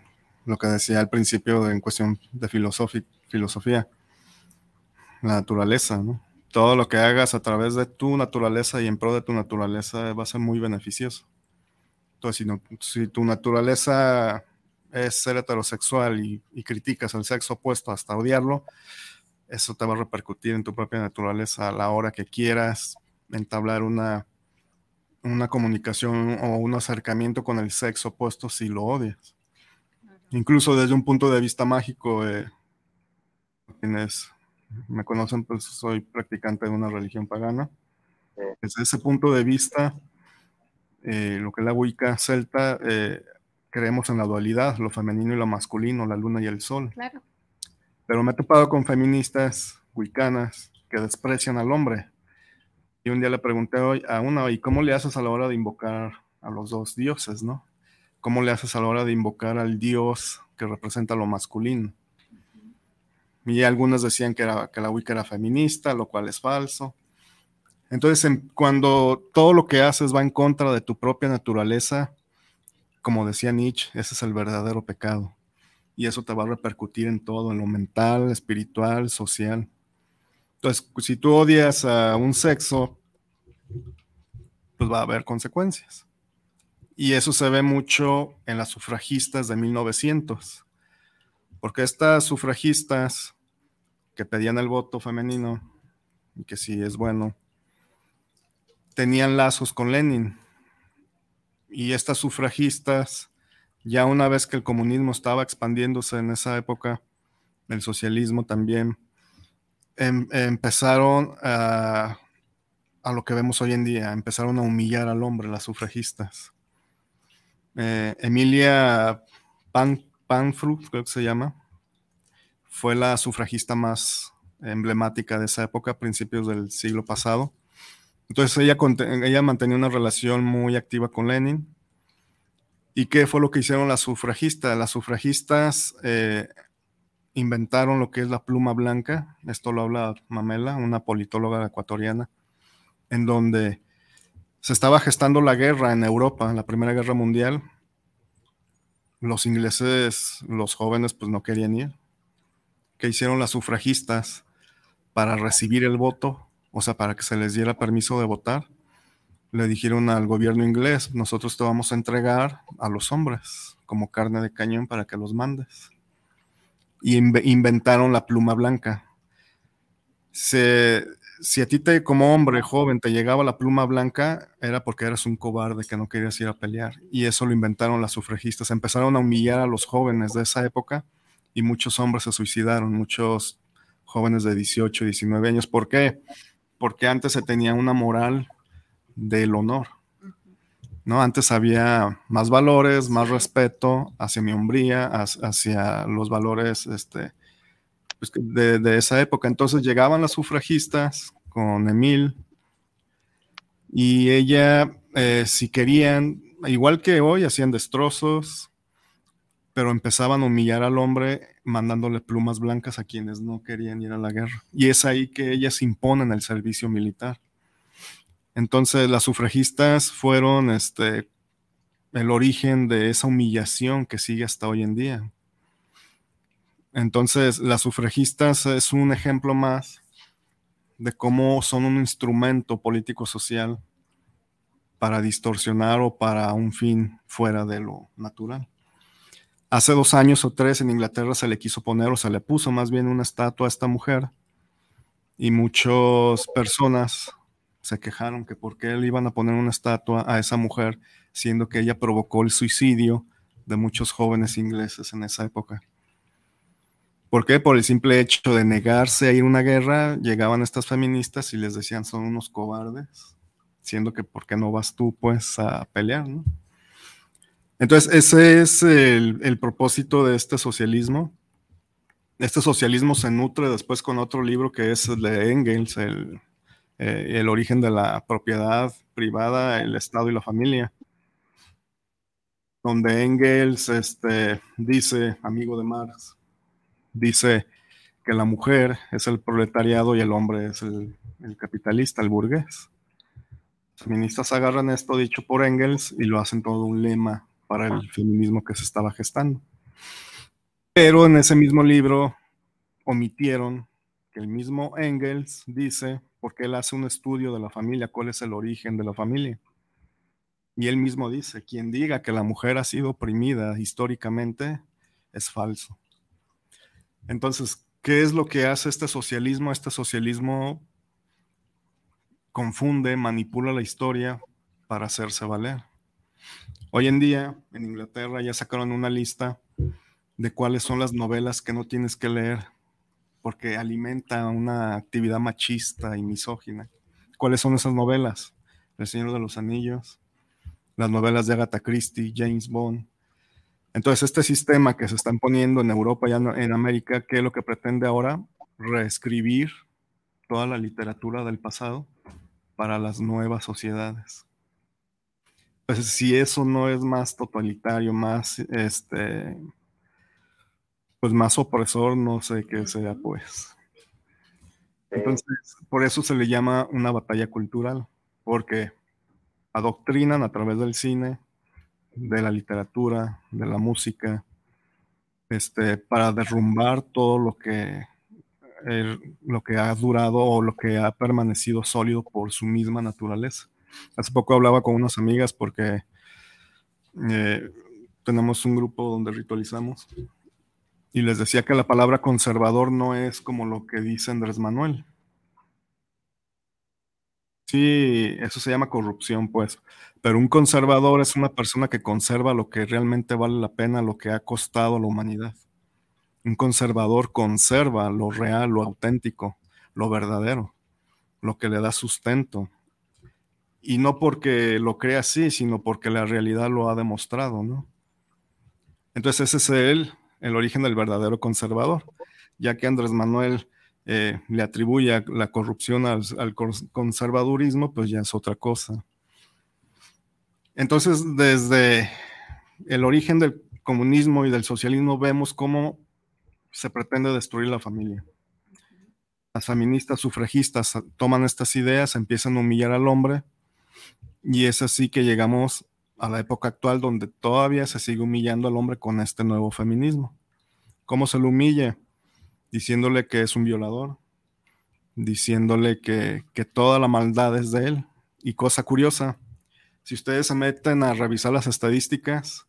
Speaker 6: lo que decía al principio en cuestión de filosofía, la naturaleza, ¿no? Todo lo que hagas a través de tu naturaleza y en pro de tu naturaleza va a ser muy beneficioso. Entonces, si, no, si tu naturaleza es ser heterosexual y, y, criticas el sexo opuesto hasta odiarlo, eso te va a repercutir en tu propia naturaleza a la hora que quieras entablar una, una comunicación o un acercamiento con el sexo opuesto si lo odias incluso desde un punto de vista mágico, eh, quienes me conocen, pues soy practicante de una religión pagana. Desde ese punto de vista, eh, lo que es la Wicca celta, eh, creemos en la dualidad, lo femenino y lo masculino, la luna y el sol.
Speaker 5: Claro.
Speaker 6: Pero me he topado con feministas wiccanas que desprecian al hombre. Y un día le pregunté a uno, ¿y cómo le haces a la hora de invocar a los dos dioses, no? ¿Cómo le haces a la hora de invocar al dios que representa lo masculino? Y algunos decían que, era, que la Wicca era feminista, lo cual es falso. Entonces, cuando todo lo que haces va en contra de tu propia naturaleza, como decía Nietzsche, ese es el verdadero pecado. Y eso te va a repercutir en todo, en lo mental, espiritual, social. Entonces, si tú odias a un sexo, pues va a haber consecuencias. Y eso se ve mucho en las sufragistas de 1900. Porque estas sufragistas que pedían el voto femenino, y que sí es bueno, tenían lazos con Lenin. Y estas sufragistas, ya una vez que el comunismo estaba expandiéndose en esa época, el socialismo también, em, empezaron a, a, lo que vemos hoy en día, empezaron a humillar al hombre, las sufragistas. Eh, Emilia Pan, Panfru, creo que se llama, fue la sufragista más emblemática de esa época, principios del siglo pasado entonces ella, ella mantenía una relación muy activa con Lenin. ¿Y qué fue lo que hicieron las sufragistas? Las sufragistas eh, inventaron lo que es la pluma blanca, esto lo habla Mamela, una politóloga ecuatoriana, en donde se estaba gestando la guerra en Europa, la Primera Guerra Mundial. Los ingleses, los jóvenes, pues no querían ir. ¿Qué hicieron las sufragistas para recibir el voto? o sea, para que se les diera permiso de votar, le dijeron al gobierno inglés, nosotros te vamos a entregar a los hombres como carne de cañón para que los mandes. Y inventaron la pluma blanca. si a ti te, como hombre joven te llegaba la pluma blanca, era porque eras un cobarde que no querías ir a pelear. Y eso lo inventaron las sufragistas. Empezaron a humillar a los jóvenes de esa época y muchos hombres se suicidaron, muchos jóvenes de 18, 19 años. ¿Por qué? porque antes se tenía una moral del honor. ¿no? Antes había más valores, más respeto hacia mi hombría, hacia los valores este, pues, de, esa época. Entonces llegaban las sufragistas con Emil y ella, eh, si querían, igual que hoy, hacían destrozos, pero empezaban a humillar al hombre mandándole plumas blancas a quienes no querían ir a la guerra. Y es ahí que ellas imponen el servicio militar. Entonces las sufragistas fueron este, el origen de esa humillación que sigue hasta hoy en día. Entonces las sufragistas es un ejemplo más de cómo son un instrumento político-social para distorsionar o para un fin fuera de lo natural. Hace dos años o tres en Inglaterra se le quiso poner o se le puso más bien una estatua a esta mujer y muchas personas se quejaron que por qué le iban a poner una estatua a esa mujer siendo que ella provocó el suicidio de muchos jóvenes ingleses en esa época. ¿Por qué? Por el simple hecho de negarse a ir a una guerra, llegaban estas feministas y les decían son unos cobardes, siendo que ¿por qué no vas tú pues a pelear? ¿no? Entonces, ese es el, propósito de este socialismo. Este socialismo se nutre después con otro libro que es el de Engels, el, eh, el origen de la propiedad privada, el Estado y la familia, donde Engels este, dice, amigo de Marx, dice que la mujer es el proletariado y el hombre es el, el capitalista, el burgués. Los feministas agarran esto dicho por Engels y lo hacen todo un lema para el feminismo que se estaba gestando. Pero en ese mismo libro omitieron que el mismo Engels dice, porque él hace un estudio de la familia, cuál es el origen de la familia. Y él mismo dice, quien diga que la mujer ha sido oprimida históricamente es falso. Entonces, ¿qué es lo que hace este socialismo? Este socialismo confunde, manipula la historia para hacerse valer. Hoy en día, en Inglaterra ya sacaron una lista de cuáles son las novelas que no tienes que leer porque alimenta una actividad machista y misógina. ¿Cuáles son esas novelas? El Señor de los Anillos, las novelas de Agatha Christie, James Bond. Entonces, este sistema que se está poniendo en Europa y en América, ¿qué es lo que pretende ahora? Reescribir toda la literatura del pasado para las nuevas sociedades. Pues si eso no es más totalitario, más este, pues más opresor, no sé qué sea, pues. Entonces, por eso se le llama una batalla cultural, porque adoctrinan a través del cine, de la literatura, de la música, este, para derrumbar todo lo que, lo que ha durado o lo que ha permanecido sólido por su misma naturaleza. Hace poco hablaba con unas amigas porque eh, tenemos un grupo donde ritualizamos y les decía que la palabra conservador no es como lo que dice Andrés Manuel. Sí, eso se llama corrupción, pues. Pero un conservador es una persona que conserva lo que realmente vale la pena, lo que ha costado a la humanidad. Un conservador conserva lo real, lo auténtico, lo verdadero, lo que le da sustento. Y no porque lo crea así, sino porque la realidad lo ha demostrado, ¿no? Entonces ese es el, el origen del verdadero conservador, ya que Andrés Manuel eh, le atribuye la corrupción al, conservadurismo, pues ya es otra cosa. Entonces, desde el origen del comunismo y del socialismo vemos cómo se pretende destruir la familia. Las feministas sufragistas toman estas ideas, empiezan a humillar al hombre y es así que llegamos a la época actual donde todavía se sigue humillando al hombre con este nuevo feminismo. ¿Cómo se lo humilla? diciéndole que es un violador, diciéndole que, toda la maldad es de él. Y cosa curiosa, si ustedes se meten a revisar las estadísticas,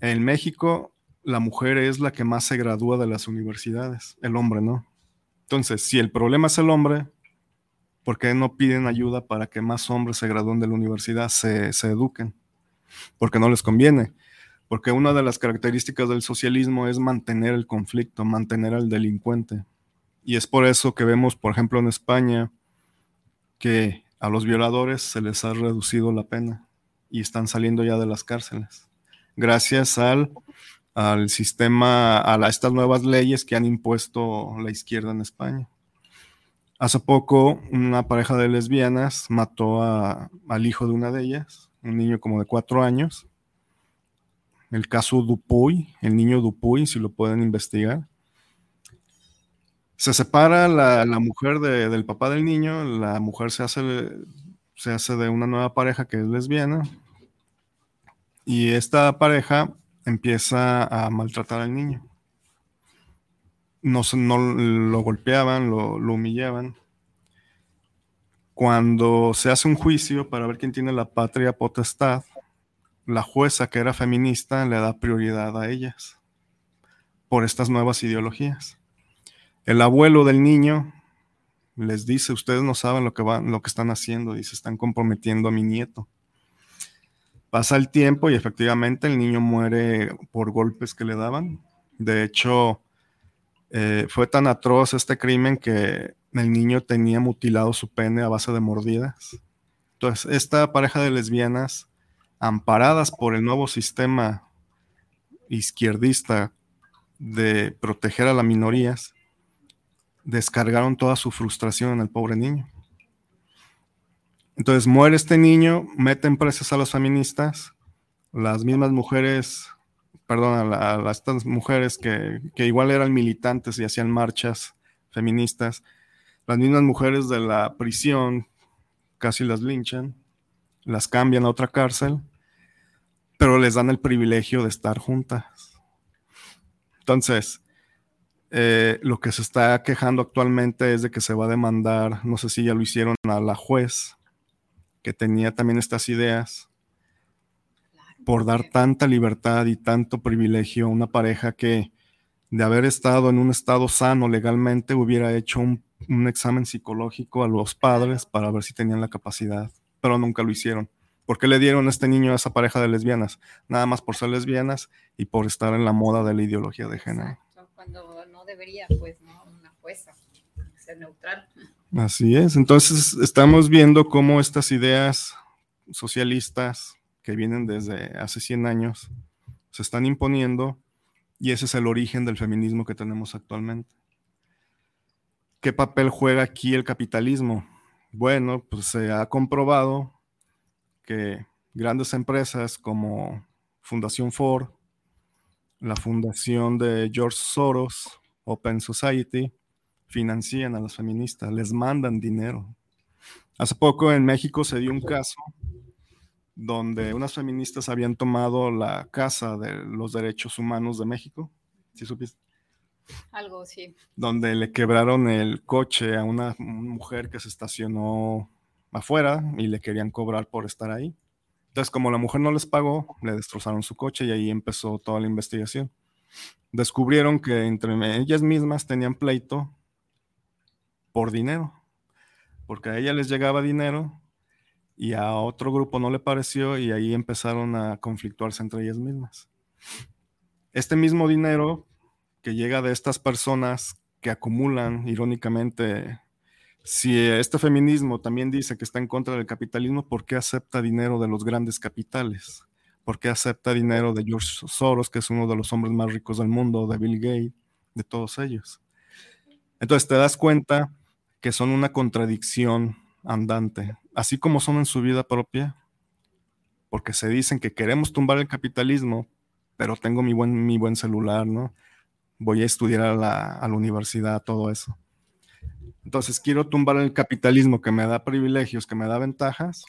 Speaker 6: en México la mujer es la que más se gradúa de las universidades, el hombre no. Entonces, si el problema es el hombre, ¿por qué no piden ayuda para que más hombres se gradúen de la universidad, se, se eduquen? Porque no les conviene porque una de las características del socialismo es mantener el conflicto, mantener al delincuente. Y es por eso que vemos, por ejemplo, en España, que a los violadores se les ha reducido la pena y están saliendo ya de las cárceles, gracias al, al sistema, a, estas nuevas leyes que han impuesto la izquierda en España. Hace poco, una pareja de lesbianas mató al hijo de una de ellas, un niño como de cuatro años, el caso Dupuy, el niño Dupuy, si lo pueden investigar. Se separa la, mujer del papá del niño, la mujer se hace, se hace de una nueva pareja que es lesbiana, y esta pareja empieza a maltratar al niño. No, lo golpeaban, lo, humillaban. Cuando se hace un juicio para ver quién tiene la patria potestad, la jueza que era feminista le da prioridad a ellas por estas nuevas ideologías. El abuelo del niño les dice, ustedes no saben lo que, van, lo que están haciendo, y se están comprometiendo a mi nieto. Pasa el tiempo y efectivamente el niño muere por golpes que le daban. De hecho, eh, fue tan atroz este crimen que el niño tenía mutilado su pene a base de mordidas. Entonces, esta pareja de lesbianas amparadas por el nuevo sistema izquierdista de proteger a las minorías, descargaron toda su frustración en el pobre niño. Entonces muere este niño, meten presas a las feministas, las mismas mujeres, perdón, a, estas mujeres que, que, igual eran militantes y hacían marchas feministas, las mismas mujeres de la prisión casi las linchan, las cambian a otra cárcel pero les dan el privilegio de estar juntas. Entonces, eh, lo que se está quejando actualmente es de que se va a demandar, no sé si ya lo hicieron a la juez, que tenía también estas ideas, por dar tanta libertad y tanto privilegio a una pareja que de haber estado en un estado sano legalmente hubiera hecho un, un examen psicológico a los padres para ver si tenían la capacidad, pero nunca lo hicieron. ¿Por qué le dieron a este niño a esa pareja de lesbianas? Nada más por ser lesbianas y por estar en la moda de la ideología de género.
Speaker 5: Cuando no debería, pues, ¿no? Una jueza, ser neutral.
Speaker 6: Así es. Entonces, estamos viendo cómo estas ideas socialistas que vienen desde hace 100 años se están imponiendo y ese es el origen del feminismo que tenemos actualmente. ¿Qué papel juega aquí el capitalismo? Bueno, pues se ha comprobado que grandes empresas como Fundación Ford, la fundación de George Soros, Open Society, financian a las feministas, les mandan dinero. Hace poco en México se dio un caso donde unas feministas habían tomado la Casa de los Derechos Humanos de México. ¿Sí supiste?
Speaker 5: Algo, sí.
Speaker 6: Donde le quebraron el coche a una mujer que se estacionó afuera y le querían cobrar por estar ahí. Entonces, como la mujer no les pagó, le destrozaron su coche y ahí empezó toda la investigación. Descubrieron que entre ellas mismas tenían pleito por dinero, porque a ella les llegaba dinero y a otro grupo no le pareció y ahí empezaron a conflictuarse entre ellas mismas. Este mismo dinero que llega de estas personas que acumulan, irónicamente, si este feminismo también dice que está en contra del capitalismo, ¿por qué acepta dinero de los grandes capitales? ¿Por qué acepta dinero de George Soros, que es uno de los hombres más ricos del mundo, de Bill Gates, de todos ellos? Entonces te das cuenta que son una contradicción andante así como son en su vida propia, porque se dicen que queremos tumbar el capitalismo, pero tengo mi buen, mi buen celular, ¿no? Voy a estudiar a la, a la universidad, todo eso. Entonces quiero tumbar el capitalismo que me da privilegios, que me da ventajas.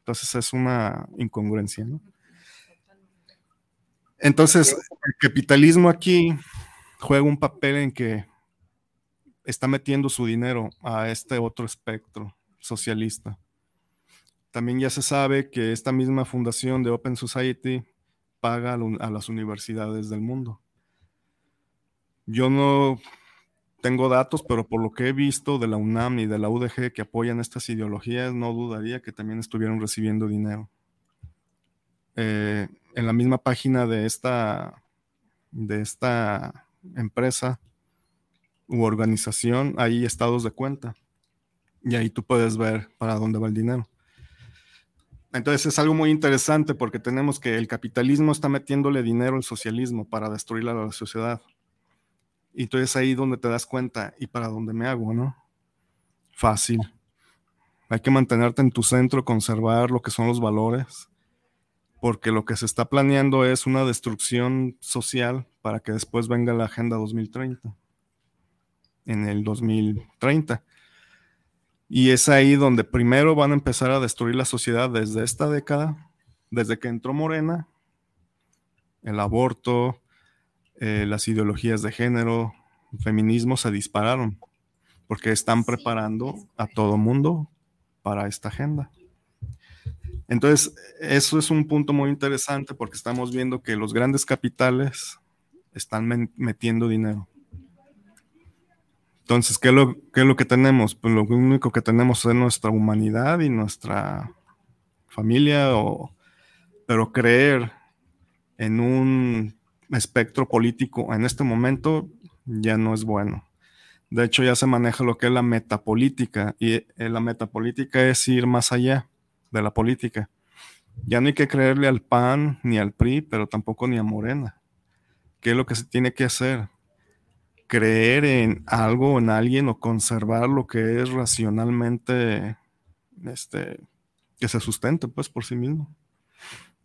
Speaker 6: Entonces es una incongruencia, ¿no? Entonces, el capitalismo aquí juega un papel en que está metiendo su dinero a este otro espectro socialista. También ya se sabe que esta misma fundación de Open Society paga a las universidades del mundo. Yo no tengo datos, pero por lo que he visto de la UNAM y de la UDG que apoyan estas ideologías, no dudaría que también estuvieron recibiendo dinero. Eh, en la misma página de esta, de esta empresa u organización hay estados de cuenta y ahí tú puedes ver para dónde va el dinero. Entonces es algo muy interesante porque tenemos que el capitalismo está metiéndole dinero al socialismo para destruir a la sociedad. Y entonces ahí donde te das cuenta y para dónde me hago, ¿no? Fácil. Hay que mantenerte en tu centro, conservar lo que son los valores, porque lo que se está planeando es una destrucción social para que después venga la Agenda 2030, en el 2030. Y es ahí donde primero van a empezar a destruir la sociedad desde esta década, desde que entró Morena, el aborto, eh, las ideologías de género, el feminismo se dispararon, porque están preparando a todo mundo para esta agenda. Entonces, eso es un punto muy interesante porque estamos viendo que los grandes capitales están metiendo dinero. Entonces, ¿qué es, lo, es lo que tenemos? Pues lo único que tenemos es nuestra humanidad y nuestra familia, pero creer en un espectro político en este momento ya no es bueno. De hecho, ya se maneja lo que es la metapolítica y eh, la metapolítica es ir más allá de la política. Ya no hay que creerle al PAN ni al PRI, pero tampoco ni a Morena. ¿Qué es lo que se tiene que hacer? Creer en algo, en alguien o conservar lo que es racionalmente, este, que se sustente pues por sí mismo.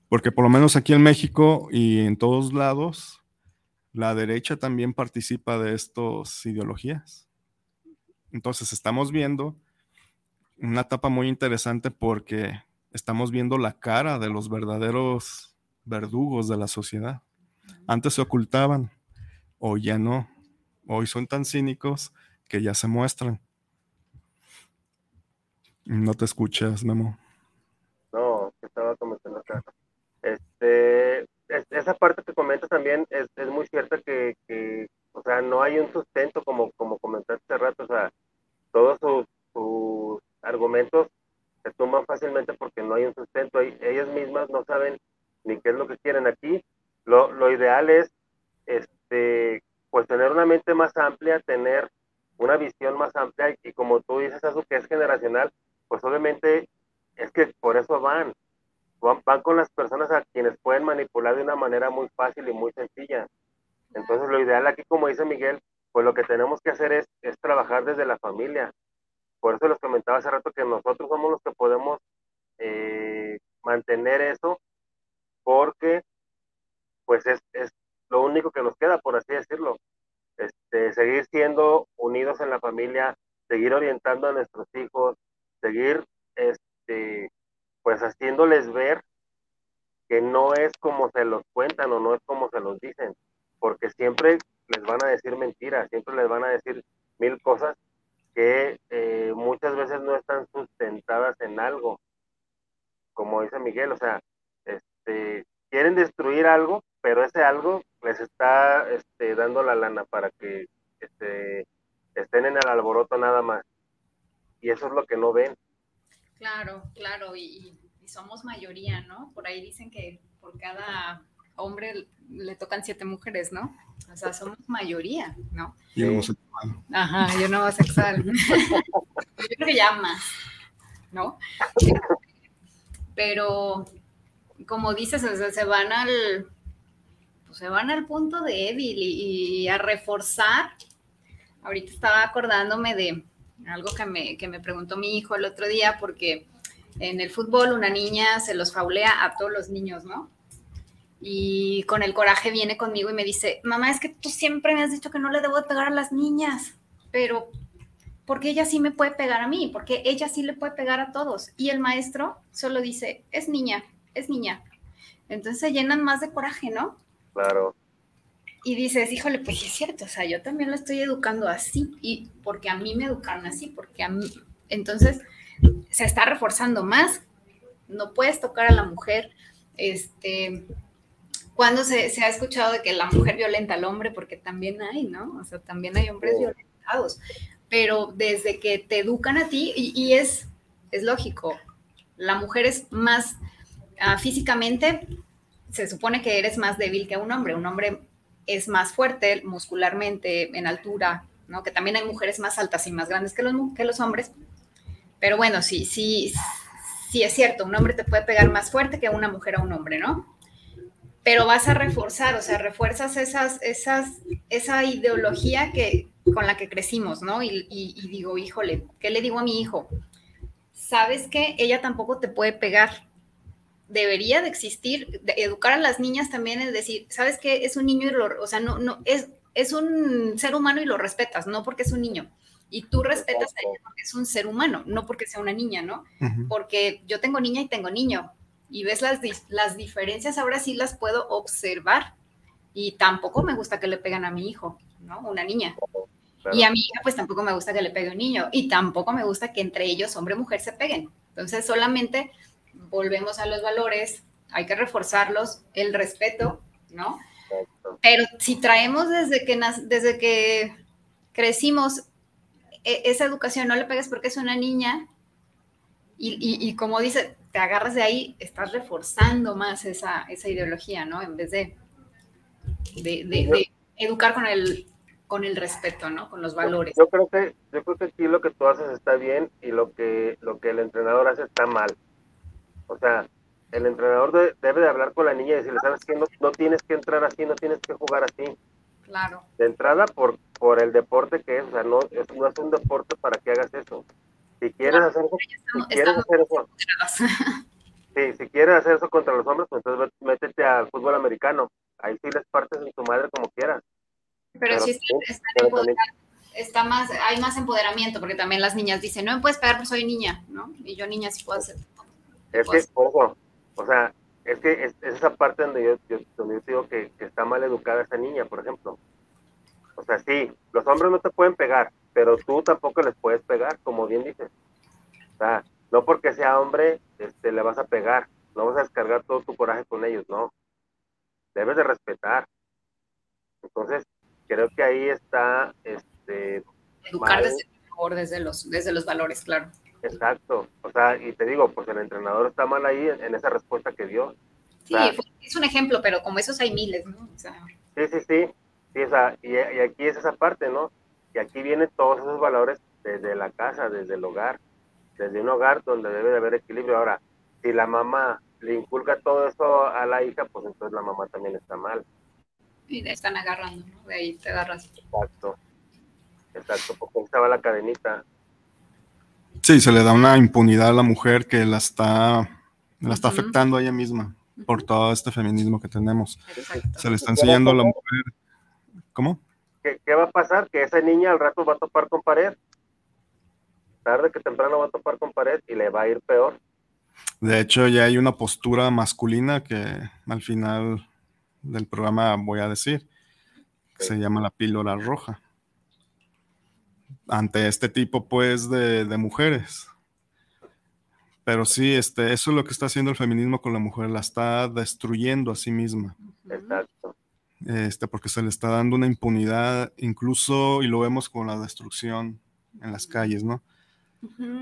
Speaker 6: Porque por lo menos aquí en México y en todos lados, la derecha también participa de estas ideologías. Entonces estamos viendo una etapa muy interesante porque estamos viendo la cara de los verdaderos verdugos de la sociedad. Antes se ocultaban, o ya no hoy son tan cínicos que ya se muestran. No te escuchas, Memo.
Speaker 4: No, estaba comentando acá. Este, esa parte que comentas también es, muy cierta que, o sea, no hay un sustento como, como comentaste hace rato, o sea, todos sus, argumentos se tumban fácilmente porque no hay un sustento. Ellas mismas no saben ni qué es lo que quieren aquí. Lo, lo ideal es este, pues tener una mente más amplia, tener una visión más amplia y, como tú dices, eso que es generacional, pues obviamente es que por eso van, van, con las personas a quienes pueden manipular de una manera muy fácil y muy sencilla. Entonces lo ideal aquí, como dice Miguel, pues lo que tenemos que hacer es, es trabajar desde la familia, por eso les comentaba hace rato que nosotros somos los que podemos eh, mantener eso, porque pues es, es lo único que nos queda, por así decirlo. Este, seguir siendo unidos en la familia, seguir orientando a nuestros hijos, seguir este, pues haciéndoles ver que no es como se los cuentan o no es como se los dicen, porque siempre les van a decir mentiras, siempre les van a decir mil cosas que eh, muchas veces no están sustentadas en algo, como dice Miguel, o sea, este, quieren destruir algo, pero ese algo les está este, dando la lana para que este, estén en el alboroto nada más. Y eso es lo que no ven.
Speaker 5: Claro, claro, y, somos mayoría, ¿no? Por ahí dicen que por cada hombre le tocan siete mujeres, ¿no? O sea, somos mayoría, ¿no?
Speaker 6: Y homosexual.
Speaker 5: Ajá, yo no homosexual. [LAUGHS] yo creo que ya más, ¿no? Pero, como dices, se van al, pues se van al punto débil y, a reforzar. Ahorita estaba acordándome de algo que me, que me preguntó mi hijo el otro día, porque en el fútbol una niña se los faulea a todos los niños, ¿no? Y con el coraje viene conmigo y me dice, mamá, es que tú siempre me has dicho que no le debo pegar a las niñas, pero porque ella sí me puede pegar a mí, porque ella sí le puede pegar a todos. Y el maestro solo dice, es niña, es niña. Entonces se llenan más de coraje, ¿no?
Speaker 4: Claro.
Speaker 5: Y dices, híjole, pues es cierto, o sea, yo también lo estoy educando así, y porque a mí me educaron así, porque a mí, entonces se está reforzando más, no puedes tocar a la mujer, este, cuando se, se, ha escuchado de que la mujer violenta al hombre, porque también hay, ¿no? O sea, también hay hombres violentados, pero desde que te educan a ti, y, es, es lógico, la mujer es más ah, físicamente se supone que eres más débil que un hombre. Un hombre es más fuerte muscularmente, en altura, ¿no? Que también hay mujeres más altas y más grandes que los, que los hombres. Pero bueno, sí, sí, sí es cierto, un hombre te puede pegar más fuerte que una mujer a un hombre, ¿no? Pero vas a reforzar, o sea, refuerzas esas, esas, esa ideología que, con la que crecimos, ¿no? Y, y digo, híjole, ¿qué le digo a mi hijo? ¿Sabes que ella tampoco te puede pegar? Debería de existir, educar a las niñas también es decir, sabes que es un niño y lo, o sea, no, no, es, es un ser humano y lo respetas, no porque es un niño. Y tú respetas a ella porque es un ser humano, no porque sea una niña, ¿no? Porque yo tengo niña y tengo niño. Y ves las, las diferencias, ahora sí las puedo observar. Y tampoco me gusta que le pegan a mi hijo, ¿no? Una niña. Y a mi hija, pues tampoco me gusta que le pegue un niño. Y tampoco me gusta que entre ellos, hombre y mujer, se peguen. Entonces, solamente volvemos a los valores, hay que reforzarlos, el respeto, ¿no? Pero si traemos desde que, desde que crecimos e, esa educación, no le pegues porque es una niña, y, como dice, te agarras de ahí, estás reforzando más esa, esa ideología, ¿no? En vez de, de, educar con el, con el respeto, ¿no? Con los valores.
Speaker 4: Yo creo que, yo creo que aquí lo que tú haces está bien y lo que, lo que el entrenador hace está mal. O sea, el entrenador debe de hablar con la niña y decirle, ¿sabes qué? No, tienes que entrar así, no tienes que jugar así.
Speaker 5: Claro.
Speaker 4: De entrada, por, por el deporte que es, o sea, no es, no es un deporte para que hagas eso. Si quieres hacer eso, si quieres hacer eso, [LAUGHS] sí, si quieres hacer eso contra los hombres, pues entonces métete al fútbol americano. Ahí sí les partes en tu madre como quieras.
Speaker 5: Pero, si está, más, hay más empoderamiento, porque también las niñas dicen, no me puedes pegar porque soy niña, ¿no? Y yo niña sí puedo hacer
Speaker 4: es que, ojo, o sea, es que es, esa parte donde yo, yo, donde yo digo que, está mal educada esa niña, por ejemplo. O sea, sí, los hombres no te pueden pegar, pero tú tampoco les puedes pegar, como bien dices. O sea, no porque sea hombre, este, le vas a pegar, no vas a descargar todo tu coraje con ellos, no. Debes de respetar. Entonces, creo que ahí está, este...
Speaker 5: Educar desde, desde, los, desde los valores, claro.
Speaker 4: Exacto, o sea, y te digo, pues el entrenador está mal ahí en, esa respuesta que dio.
Speaker 5: Sí, es un ejemplo, pero como esos hay miles, ¿no?
Speaker 4: Sí, sí, sí, sí o sea, y, aquí es esa parte, ¿no? Y aquí vienen todos esos valores desde la casa, desde el hogar, desde un hogar donde debe de haber equilibrio. Ahora, si la mamá le inculca todo eso a la hija, pues entonces la mamá también está mal.
Speaker 5: Y le están agarrando, ¿no? De ahí te agarras.
Speaker 4: Exacto, exacto, porque estaba la cadenita
Speaker 6: Sí, se le da una impunidad a la mujer que la está, la está afectando a ella misma por todo este feminismo que tenemos. Se le está enseñando a la mujer. ¿Cómo?
Speaker 4: ¿Qué, ¿Qué, va a pasar? Que esa niña al rato va a topar con pared. Tarde que temprano va a topar con pared y le va a ir peor.
Speaker 6: De hecho, ya hay una postura masculina que al final del programa voy a decir, que se llama la píldora roja. Ante este tipo, pues, de, de mujeres. Pero sí, este, eso es lo que está haciendo el feminismo con la mujer, la está destruyendo a sí misma.
Speaker 4: Exacto.
Speaker 6: Este, porque se le está dando una impunidad, incluso, y lo vemos con la destrucción en las calles, ¿no?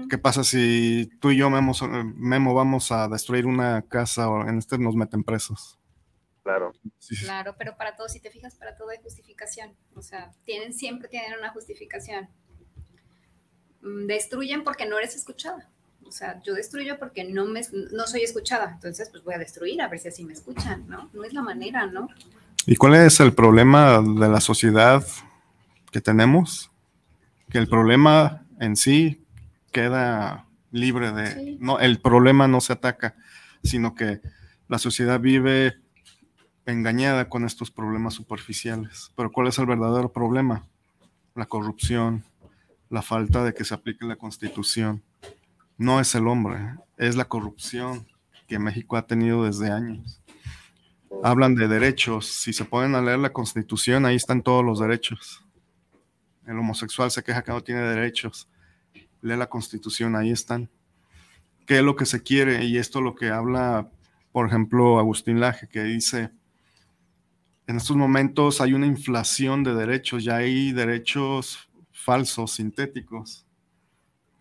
Speaker 6: ¿Qué pasa si tú y yo, Memo, Memo, vamos a destruir una casa o en este nos meten presos?
Speaker 4: Claro.
Speaker 5: Sí. Claro, pero para todo, si te fijas, para todo hay justificación. O sea, tienen, siempre tienen una justificación. Mm, destruyen porque no eres escuchada. O sea, yo destruyo porque no, me, no soy escuchada. Entonces, pues voy a destruir a ver si así me escuchan, ¿no? No es la manera, ¿no?
Speaker 6: ¿Y cuál es el problema de la sociedad que tenemos? Que el problema en sí queda libre de... Sí. No, el problema no se ataca, sino que la sociedad vive engañada con estos problemas superficiales. Pero ¿cuál es el verdadero problema? La corrupción, la falta de que se aplique la constitución. No es el hombre, es la corrupción que México ha tenido desde años. Hablan de derechos, si se ponen a leer la constitución, ahí están todos los derechos. El homosexual se queja que no tiene derechos. Lee la constitución, ahí están. ¿Qué es lo que se quiere? Y esto es lo que habla, por ejemplo, Agustín Laje, que dice, en estos momentos hay una inflación de derechos, ya hay derechos falsos, sintéticos,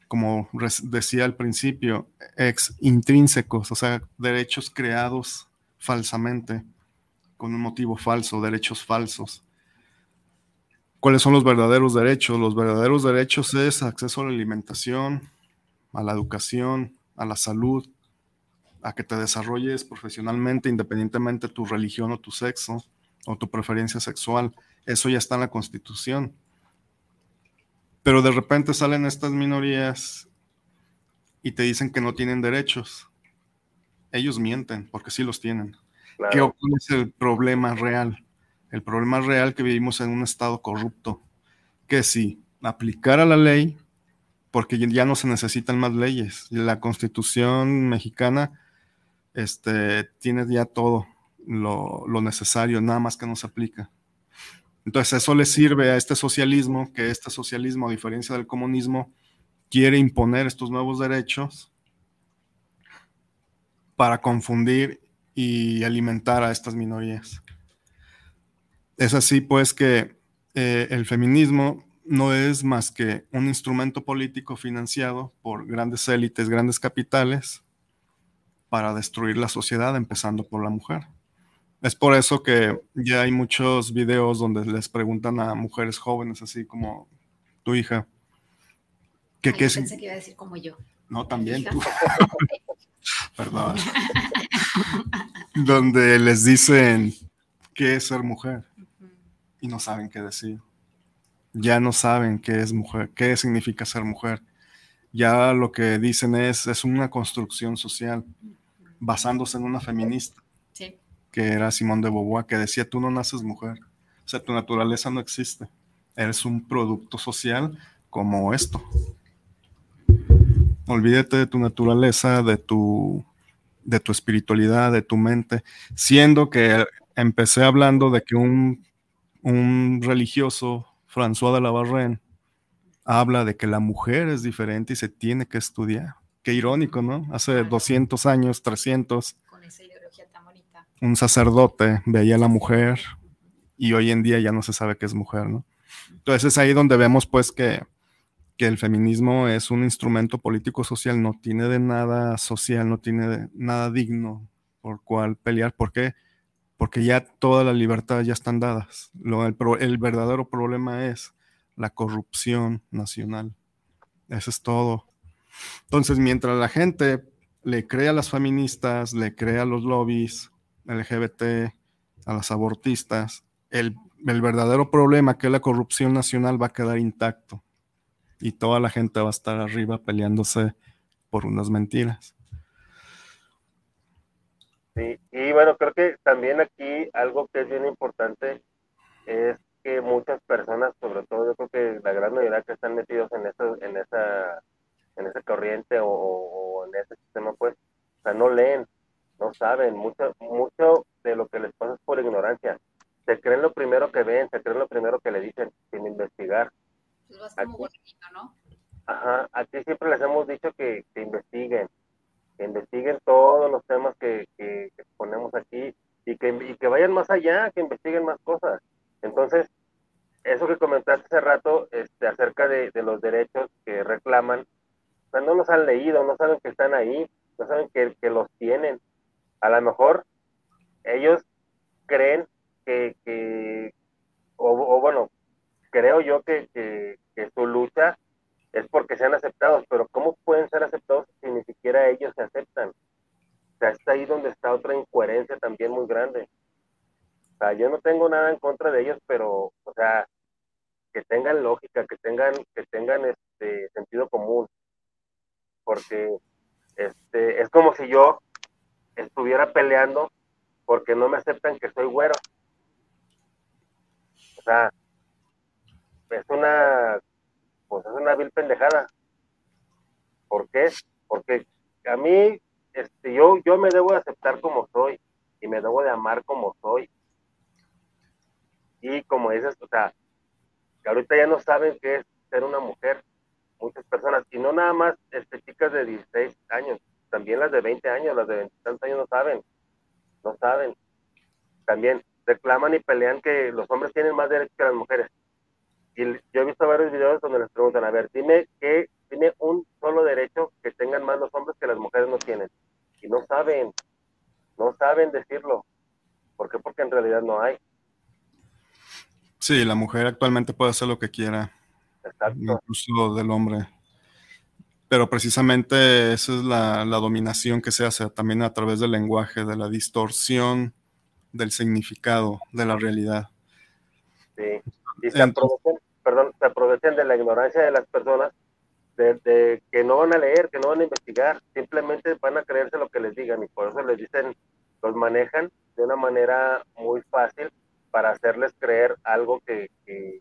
Speaker 6: como decía al principio, ex intrínsecos, o sea, derechos creados falsamente, con un motivo falso, derechos falsos. ¿Cuáles son los verdaderos derechos? Los verdaderos derechos es acceso a la alimentación, a la educación, a la salud, a que te desarrolles profesionalmente independientemente de tu religión o tu sexo o tu preferencia sexual. Eso ya está en la Constitución. Pero de repente salen estas minorías y te dicen que no tienen derechos. Ellos mienten porque sí los tienen. Claro. ¿Qué ocurre es el problema real? El problema real que vivimos en un estado corrupto. Que si aplicara la ley, porque ya no se necesitan más leyes. La constitución mexicana este, tiene ya todo lo, lo necesario, nada más que no se aplica. Entonces eso le sirve a este socialismo, que este socialismo, a diferencia del comunismo, quiere imponer estos nuevos derechos para confundir y alimentar a estas minorías. Es así pues que eh, el feminismo no es más que un instrumento político financiado por grandes élites, grandes capitales, para destruir la sociedad, empezando por la mujer. Es por eso que ya hay muchos videos donde les preguntan a mujeres jóvenes, así como tu hija.
Speaker 5: ¿qué, Ay, qué pensé es? que iba a decir como yo.
Speaker 6: No, también tú. [LAUGHS] Perdón. donde les dicen qué es ser mujer y no saben qué decir. Ya no saben qué es mujer, qué significa ser mujer. Ya lo que dicen es, es una construcción social basándose en una feminista que era Simón de Beauvoir, que decía, tú no naces mujer, o sea, tu naturaleza no existe, eres un producto social como esto. Olvídate de tu naturaleza, de tu, de tu espiritualidad, de tu mente, siendo que empecé hablando de que un, un religioso, François de la Barrenne, habla de que la mujer es diferente y se tiene que estudiar. Qué irónico, ¿no? Hace 200 años, 300, un sacerdote veía a la mujer y hoy en día ya no se sabe qué es mujer, ¿no? Entonces es ahí donde vemos pues que, que el feminismo es un instrumento político social, no tiene de nada social, no tiene nada digno por cual pelear. ¿Por qué? Porque ya todas las libertades ya están dadas. Lo, el, el verdadero problema es la corrupción nacional. Eso es todo. Entonces, mientras la gente le crea a las feministas, le crea a los lobbies, LGBT, a las abortistas, el, el, verdadero problema que es la corrupción nacional va a quedar intacto. y toda la gente va a estar arriba peleándose por unas mentiras.
Speaker 4: Sí, y bueno, creo que también aquí algo que es bien importante es que muchas personas, sobre todo yo creo que la gran mayoría que están metidos en esa, en esa, en esa corriente o, en ese sistema, pues, o sea, no leen, no saben, mucho, mucho de lo que les pasa es por ignorancia. Se creen lo primero que ven, se creen lo primero que le dicen, sin investigar.
Speaker 5: Pues como ¿no?
Speaker 4: Ajá, aquí siempre les hemos dicho que, que investiguen, que investiguen todos los temas que, que, ponemos aquí y que, y que vayan más allá, que investiguen más cosas. Entonces, eso que comentaste hace rato este, acerca de, los derechos que reclaman, o sea, no los han leído, no saben que están ahí, no saben que, que los tienen. A lo mejor ellos creen que, que o, bueno, creo yo que, que, que su lucha es porque sean aceptados, pero ¿cómo pueden ser aceptados si ni siquiera ellos se aceptan? O sea, está ahí donde está otra incoherencia también muy grande. O sea, yo no tengo nada en contra de ellos, pero, o sea, que tengan lógica, que tengan, que tengan este sentido común. Porque este, es como si yo estuviera peleando porque no me aceptan que soy güero. O sea, es una pues es una vil pendejada. ¿Por qué? Porque a mí, este, yo, yo me debo de aceptar como soy y me debo de amar como soy. Y como dices, o sea, que ahorita ya no saben qué es ser una mujer, muchas personas, y no nada más este, chicas de 16 años, también las de 20 años, las de 20 años no saben, no saben. También reclaman y pelean que los hombres tienen más derechos que las mujeres. Y yo he visto varios videos donde les preguntan, a ver, dime que tiene un solo derecho que tengan más los hombres que las mujeres no tienen. Y no saben, no saben decirlo. ¿Por qué? Porque en realidad no hay.
Speaker 6: Sí, la mujer actualmente puede hacer lo que quiera.
Speaker 4: Exacto.
Speaker 6: Incluso del hombre. Pero precisamente esa es la, la, dominación que se hace también a través del lenguaje, de la distorsión del significado de la realidad.
Speaker 4: Sí y se aprovechan, perdón, se aprovechan de la ignorancia de las personas, de, que no van a leer, que no van a investigar, simplemente van a creerse lo que les digan y por eso les dicen, los manejan de una manera muy fácil para hacerles creer algo que, que,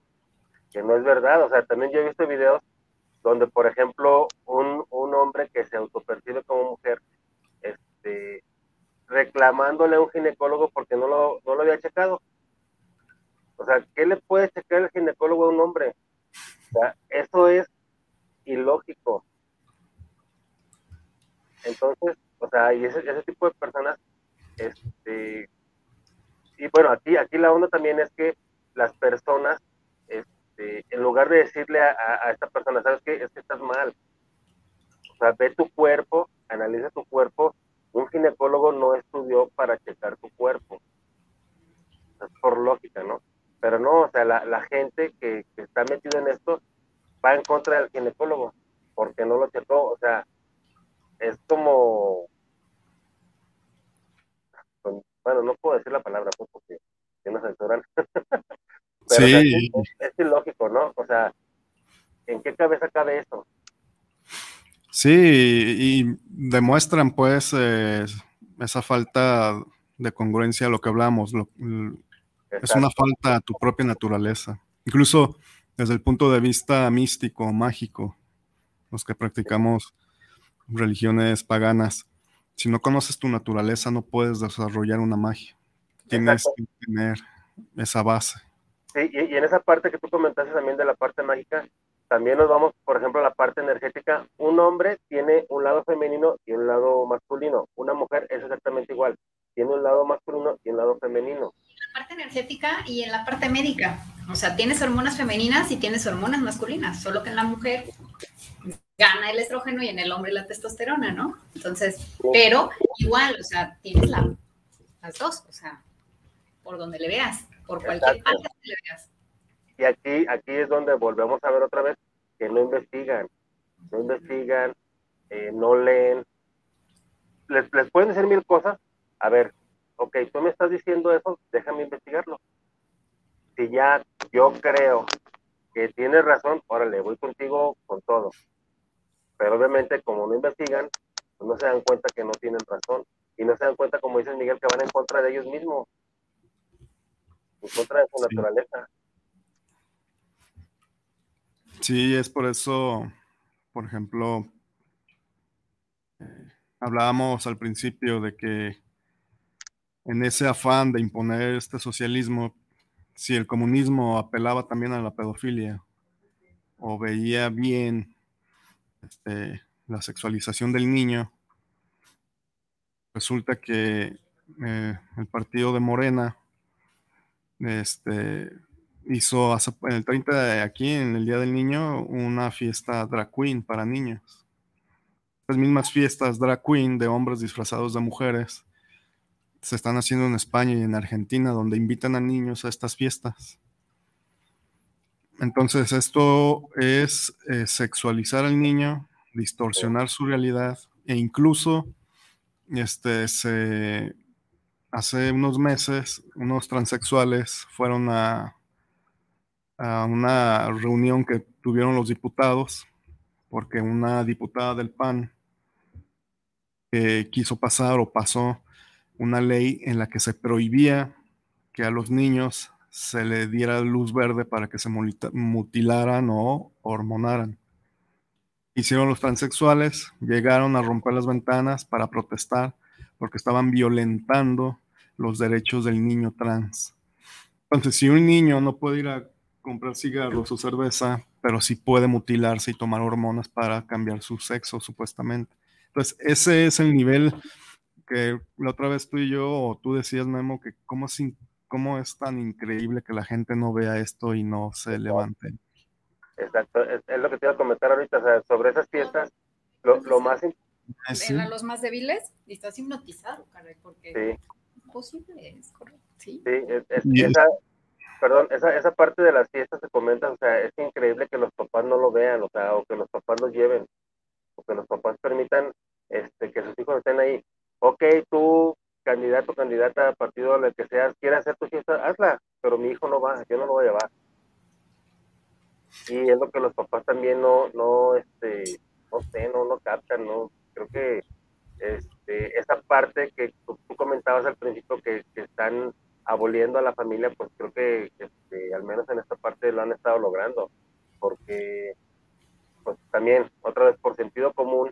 Speaker 4: no es verdad. O sea, también yo he visto videos donde, por ejemplo, un, un hombre que se autopercibe como mujer, este, reclamándole a un ginecólogo porque no lo, no lo había checado o sea, ¿qué le puede checar el ginecólogo a un hombre? O sea, eso es ilógico. Entonces, o sea, y ese, ese tipo de personas, este, y bueno, aquí, aquí la onda también es que las personas, este, en lugar de decirle a, a, esta persona, ¿sabes qué? Es que estás mal. O sea, ve tu cuerpo, analiza tu cuerpo. Un ginecólogo no estudió para checar tu cuerpo. Es por lógica, ¿no? Pero no, o sea, la, la gente que, está metida en esto va en contra del ginecólogo porque no lo checó, o sea, es como, bueno, no puedo decir la palabra pues, porque no censuran. Pero sí. es, ilógico, ¿no? O sea, ¿en qué cabeza cabe eso?
Speaker 6: Sí, y demuestran pues eh, esa falta de congruencia a lo que hablamos, lo, es una falta a tu propia naturaleza. Incluso desde el punto de vista místico, mágico, los que practicamos religiones paganas, si no conoces tu naturaleza no puedes desarrollar una magia. Tienes que tener esa base.
Speaker 4: Sí, y, en esa parte que tú comentaste también de la parte mágica, también nos vamos, por ejemplo, a la parte energética. Un hombre tiene un lado femenino y un lado masculino. Una mujer es exactamente igual. Tiene un lado masculino y un lado femenino
Speaker 5: la parte energética y en la parte médica. O sea, tienes hormonas femeninas y tienes hormonas masculinas, solo que en la mujer gana el estrógeno y en el hombre la testosterona, ¿no? Entonces, pero igual, o sea, tienes las dos, o sea, por donde le veas, por cualquier parte que le veas.
Speaker 4: Y aquí, aquí es donde volvemos a ver otra vez que no investigan, no investigan, eh, no leen. Les, les pueden decir mil cosas. A ver, ok, tú me estás diciendo eso, déjame investigarlo. Si ya yo creo que tienes razón, órale, voy contigo con todo. Pero obviamente como no investigan, pues no se dan cuenta que no tienen razón. Y no se dan cuenta, como dice Miguel, que van en contra de ellos mismos, contra de su naturaleza.
Speaker 6: Sí, es por eso, por ejemplo, eh, hablábamos al principio de que en ese afán de imponer este socialismo, si el comunismo apelaba también a la pedofilia o veía bien este, la sexualización del niño, resulta que eh, el partido de Morena este, hizo en el 30 de aquí, en el Día del Niño, una fiesta drag queen para niños. Las mismas fiestas drag queen de hombres disfrazados de mujeres se están haciendo en España y en Argentina, donde invitan a niños a estas fiestas. Entonces, esto es eh, sexualizar al niño, distorsionar su realidad e incluso este, se, hace unos meses unos transexuales fueron a, una reunión que tuvieron los diputados porque una diputada del PAN quiso pasar o pasó una ley en la que se prohibía que a los niños se le diera luz verde para que se mutilaran o hormonaran. Hicieron los transexuales, llegaron a romper las ventanas para protestar porque estaban violentando los derechos del niño trans. Entonces, si un niño no puede ir a comprar cigarros o cerveza, pero sí puede mutilarse y tomar hormonas para cambiar su sexo, supuestamente. Entonces, ese es el nivel que la otra vez tú y yo, o tú decías, Memo, que cómo es, cómo es tan increíble que la gente no vea esto y no se levante.
Speaker 4: Exacto, es, lo que te iba a comentar ahorita, o sea, sobre esas fiestas, lo, lo más...
Speaker 5: Ah, ¿Eran los más débiles? Y estás hipnotizado, caray, porque sí. Es posible, es correcto, sí. Sí,
Speaker 4: es, esa, perdón, esa, esa parte de las fiestas se comenta, o sea, es increíble que los papás no lo vean, o sea, o que los papás lo lleven, o que los papás permitan este, que sus hijos estén ahí. Ok, tú, candidato, candidata, partido, lo que seas, quieres hacer tu fiesta, hazla, pero mi hijo no va, yo no lo voy a llevar y es lo que los papás también no, no, este, no sé, no, no captan, ¿no? Creo que este, esa parte que tú, comentabas al principio que, están aboliendo a la familia, pues creo que este, al menos en esta parte lo han estado logrando, porque pues también, otra vez por sentido común,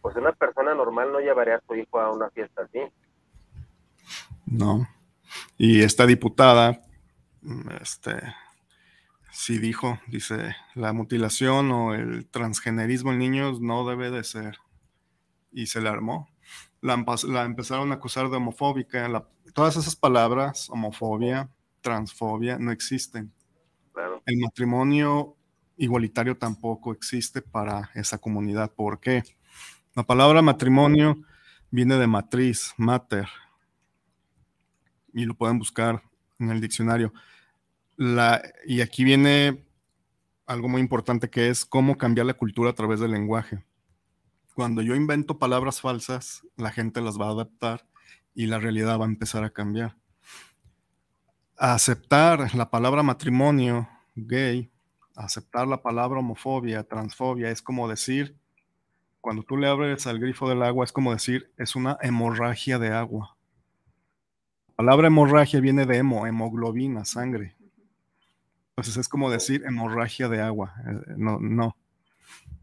Speaker 4: pues una persona normal no llevaría a su hijo a una fiesta así.
Speaker 6: No. Y esta diputada, este, Sí dijo, dice, la mutilación o el transgenerismo en niños no debe de ser. Y se le armó. La, empezaron a acusar de homofóbica. todas esas palabras, homofobia, transfobia, no existen. El matrimonio igualitario tampoco existe para esa comunidad. ¿Por qué? La palabra matrimonio viene de matriz, mater, y lo pueden buscar en el diccionario y aquí viene algo muy importante que es cómo cambiar la cultura a través del lenguaje. Cuando yo invento palabras falsas, la gente las va a adaptar y la realidad va a empezar a cambiar. Aceptar la palabra matrimonio gay, aceptar la palabra homofobia, transfobia, es como decir, cuando tú le abres al grifo del agua, es como decir, es una hemorragia de agua. La palabra hemorragia viene de hemo, hemoglobina, sangre. Entonces es como decir hemorragia de agua. Eh, no, no.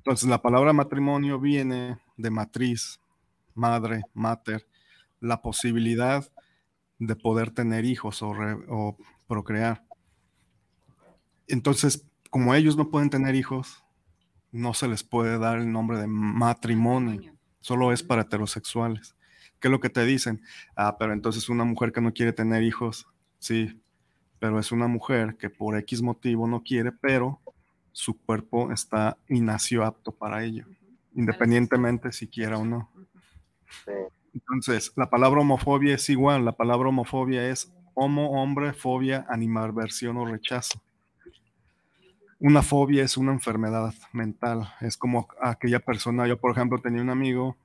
Speaker 6: Entonces la palabra matrimonio viene de matriz, madre, mater, la posibilidad de poder tener hijos o, procrear. Entonces, como ellos no pueden tener hijos, no se les puede dar el nombre de matrimonio, solo es para heterosexuales. ¿Qué es lo que te dicen? Ah, pero entonces una mujer que no quiere tener hijos, sí, pero es una mujer que por X motivo no quiere, pero su cuerpo está y nació apto para ello, independientemente si quiera o no. Entonces, la palabra homofobia es igual, la palabra homofobia es homo, hombre, fobia, animalversión o rechazo. Una fobia es una enfermedad mental, es como aquella persona, yo por ejemplo tenía un amigo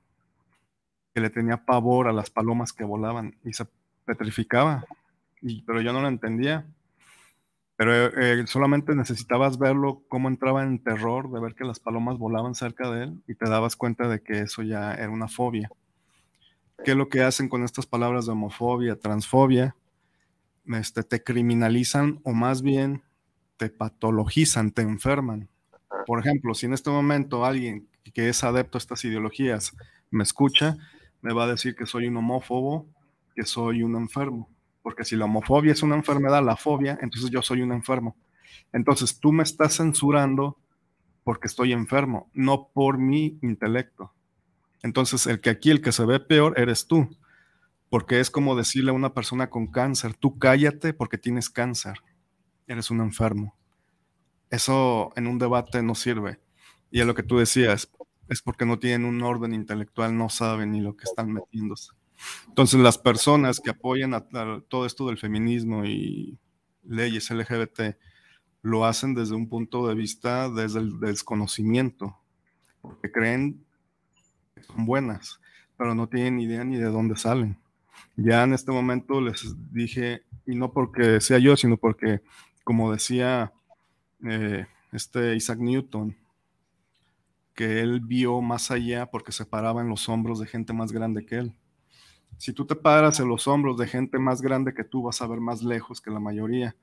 Speaker 6: que le tenía pavor a las palomas que volaban y se petrificaba, pero yo no lo entendía. Pero eh, solamente necesitabas verlo cómo entraba en terror de ver que las palomas volaban cerca de él y te dabas cuenta de que eso ya era una fobia. ¿Qué es lo que hacen con estas palabras de homofobia, transfobia? Este, te criminalizan o más bien te patologizan, te enferman. Por ejemplo, si en este momento alguien que es adepto a estas ideologías me escucha, me va a decir que soy un homófobo, que soy un enfermo. Porque si la homofobia es una enfermedad, la fobia, entonces yo soy un enfermo. Entonces tú me estás censurando porque estoy enfermo, no por mi intelecto. Entonces el que aquí, el que se ve peor, eres tú. Porque es como decirle a una persona con cáncer, tú cállate porque tienes cáncer, eres un enfermo. Eso en un debate no sirve. Y a lo que tú decías, es porque no tienen un orden intelectual, no saben ni lo que están metiéndose. Entonces, las personas que apoyan a, todo esto del feminismo y leyes LGBT lo hacen desde un punto de vista, desde el desconocimiento, porque creen que son buenas, pero no tienen idea ni de dónde salen. Ya en este momento les dije, y no porque sea yo, sino porque, como decía eh, este Isaac Newton, que él vio más allá porque se paraba en los hombros de gente más grande que él. Si tú te paras en los hombros de gente más grande que tú, vas a ver más lejos que la mayoría.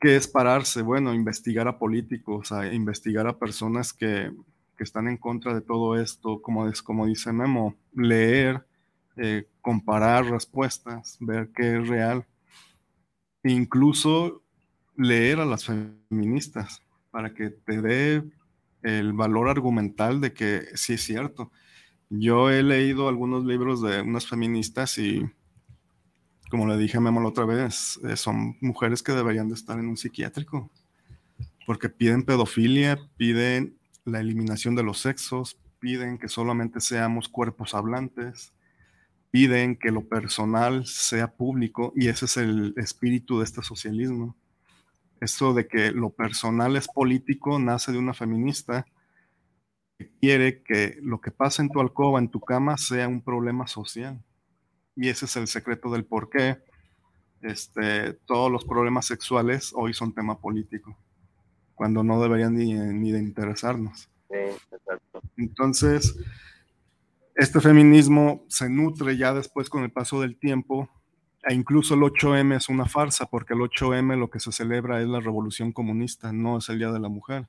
Speaker 6: ¿Qué es pararse? Bueno, investigar a políticos, a investigar a personas que, están en contra de todo esto, como, es, como dice Memo, leer, eh, comparar respuestas, ver qué es real. Incluso leer a las feministas para que te dé el valor argumental de que sí es cierto. Yo he leído algunos libros de unas feministas y, como le dije a Memo la otra vez, eh, son mujeres que deberían de estar en un psiquiátrico, porque piden pedofilia, piden la eliminación de los sexos, piden que solamente seamos cuerpos hablantes, piden que lo personal sea público y ese es el espíritu de este socialismo. Eso de que lo personal es político nace de una feminista quiere que lo que pasa en tu alcoba, en tu cama, sea un problema social. Y ese es el secreto del por qué este, todos los problemas sexuales hoy son tema político, cuando no deberían ni, ni de interesarnos. Entonces, este feminismo se nutre ya después con el paso del tiempo, e incluso el 8M es una farsa, porque el 8M lo que se celebra es la revolución comunista, no es el Día de la Mujer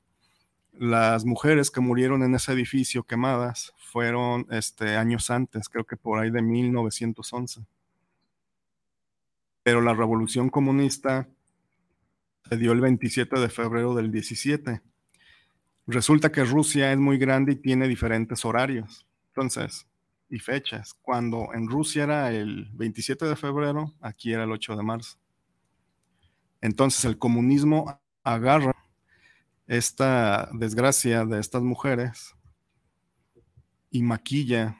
Speaker 6: las mujeres que murieron en ese edificio quemadas fueron este, años antes, creo que por ahí de 1911. Pero la revolución comunista se dio el 27 de febrero del 17. Resulta que Rusia es muy grande y tiene diferentes horarios. Entonces, y fechas. Cuando en Rusia era el 27 de febrero, aquí era el 8 de marzo. Entonces el comunismo agarra esta desgracia de estas mujeres y maquilla,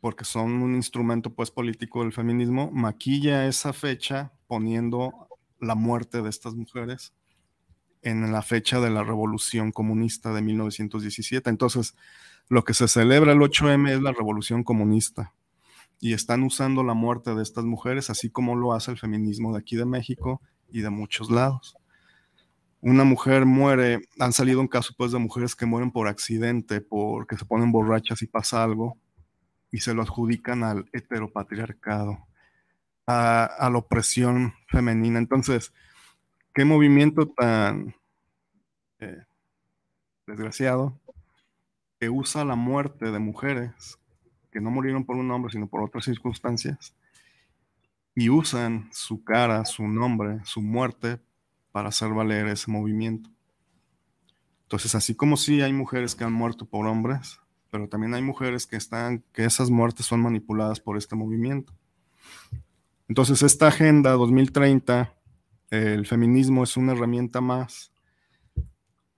Speaker 6: porque son un instrumento pues político del feminismo, maquilla esa fecha poniendo la muerte de estas mujeres en la fecha de la revolución comunista de 1917. Entonces, lo que se celebra el 8M es la revolución comunista y están usando la muerte de estas mujeres, así como lo hace el feminismo de aquí de México y de muchos lados una mujer muere, han salido un caso pues de mujeres que mueren por accidente, porque se ponen borrachas y pasa algo, y se lo adjudican al heteropatriarcado, a, la opresión femenina. Entonces, qué movimiento tan eh, desgraciado que usa la muerte de mujeres que no murieron por un hombre, sino por otras circunstancias, y usan su cara, su nombre, su muerte para hacer valer ese movimiento. Entonces, así como sí hay mujeres que han muerto por hombres, pero también hay mujeres que están, que esas muertes son manipuladas por este movimiento. Entonces, esta agenda 2030, el feminismo es una herramienta más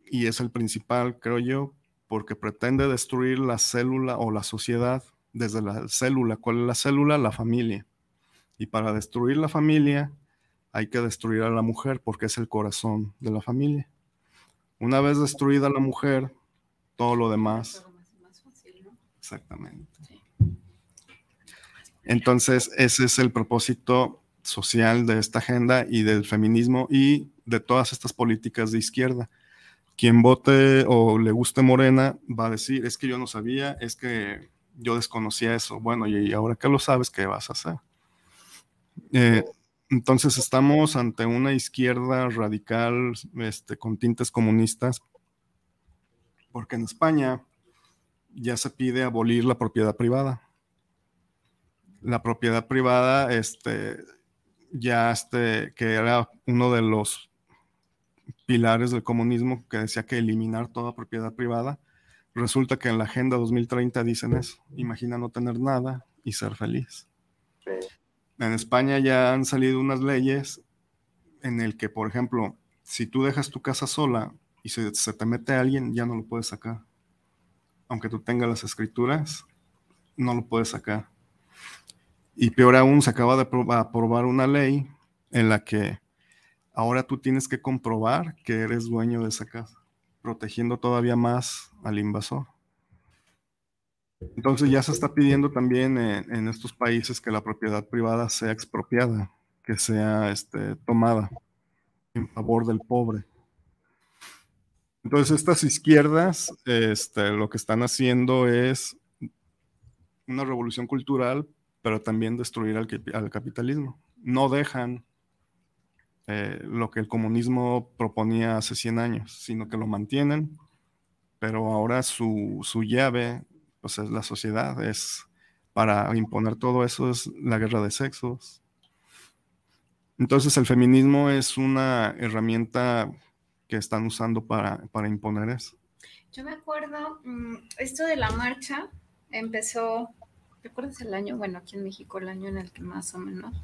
Speaker 6: y es el principal, creo yo, porque pretende destruir la célula o la sociedad desde la célula. ¿Cuál es la célula? La familia. Y para destruir la familia hay que destruir a la mujer porque es el corazón de la familia. Una vez destruida la mujer, todo lo demás. Exactamente. Entonces, ese es el propósito social de esta agenda y del feminismo y de todas estas políticas de izquierda. Quien vote o le guste Morena va a decir, es que yo no sabía, es que yo desconocía eso. Bueno, y ahora que lo sabes, ¿qué vas a hacer? Eh, entonces estamos ante una izquierda radical este, con tintes comunistas, porque en España ya se pide abolir la propiedad privada. La propiedad privada, este, ya este, que era uno de los pilares del comunismo que decía que eliminar toda propiedad privada, resulta que en la Agenda 2030 dicen eso, imagina no tener nada y ser feliz. En España ya han salido unas leyes en el que, por ejemplo, si tú dejas tu casa sola y se, se te mete alguien, ya no lo puedes sacar. Aunque tú tengas las escrituras, no lo puedes sacar. Y peor aún, se acaba de aprobar una ley en la que ahora tú tienes que comprobar que eres dueño de esa casa, protegiendo todavía más al invasor. Entonces ya se está pidiendo también en, estos países que la propiedad privada sea expropiada, que sea este, tomada en favor del pobre. Entonces estas izquierdas este, lo que están haciendo es una revolución cultural pero también destruir al, capitalismo. No dejan eh, lo que el comunismo proponía hace 100 años, sino que lo mantienen, pero ahora su, llave pues es la sociedad, es para imponer todo eso es la guerra de sexos. Entonces el feminismo es una herramienta que están usando para, para imponer eso.
Speaker 5: Yo me acuerdo, mm, esto de la marcha empezó ¿Recuerdas el año? Bueno, aquí en México, el año en el que más o menos.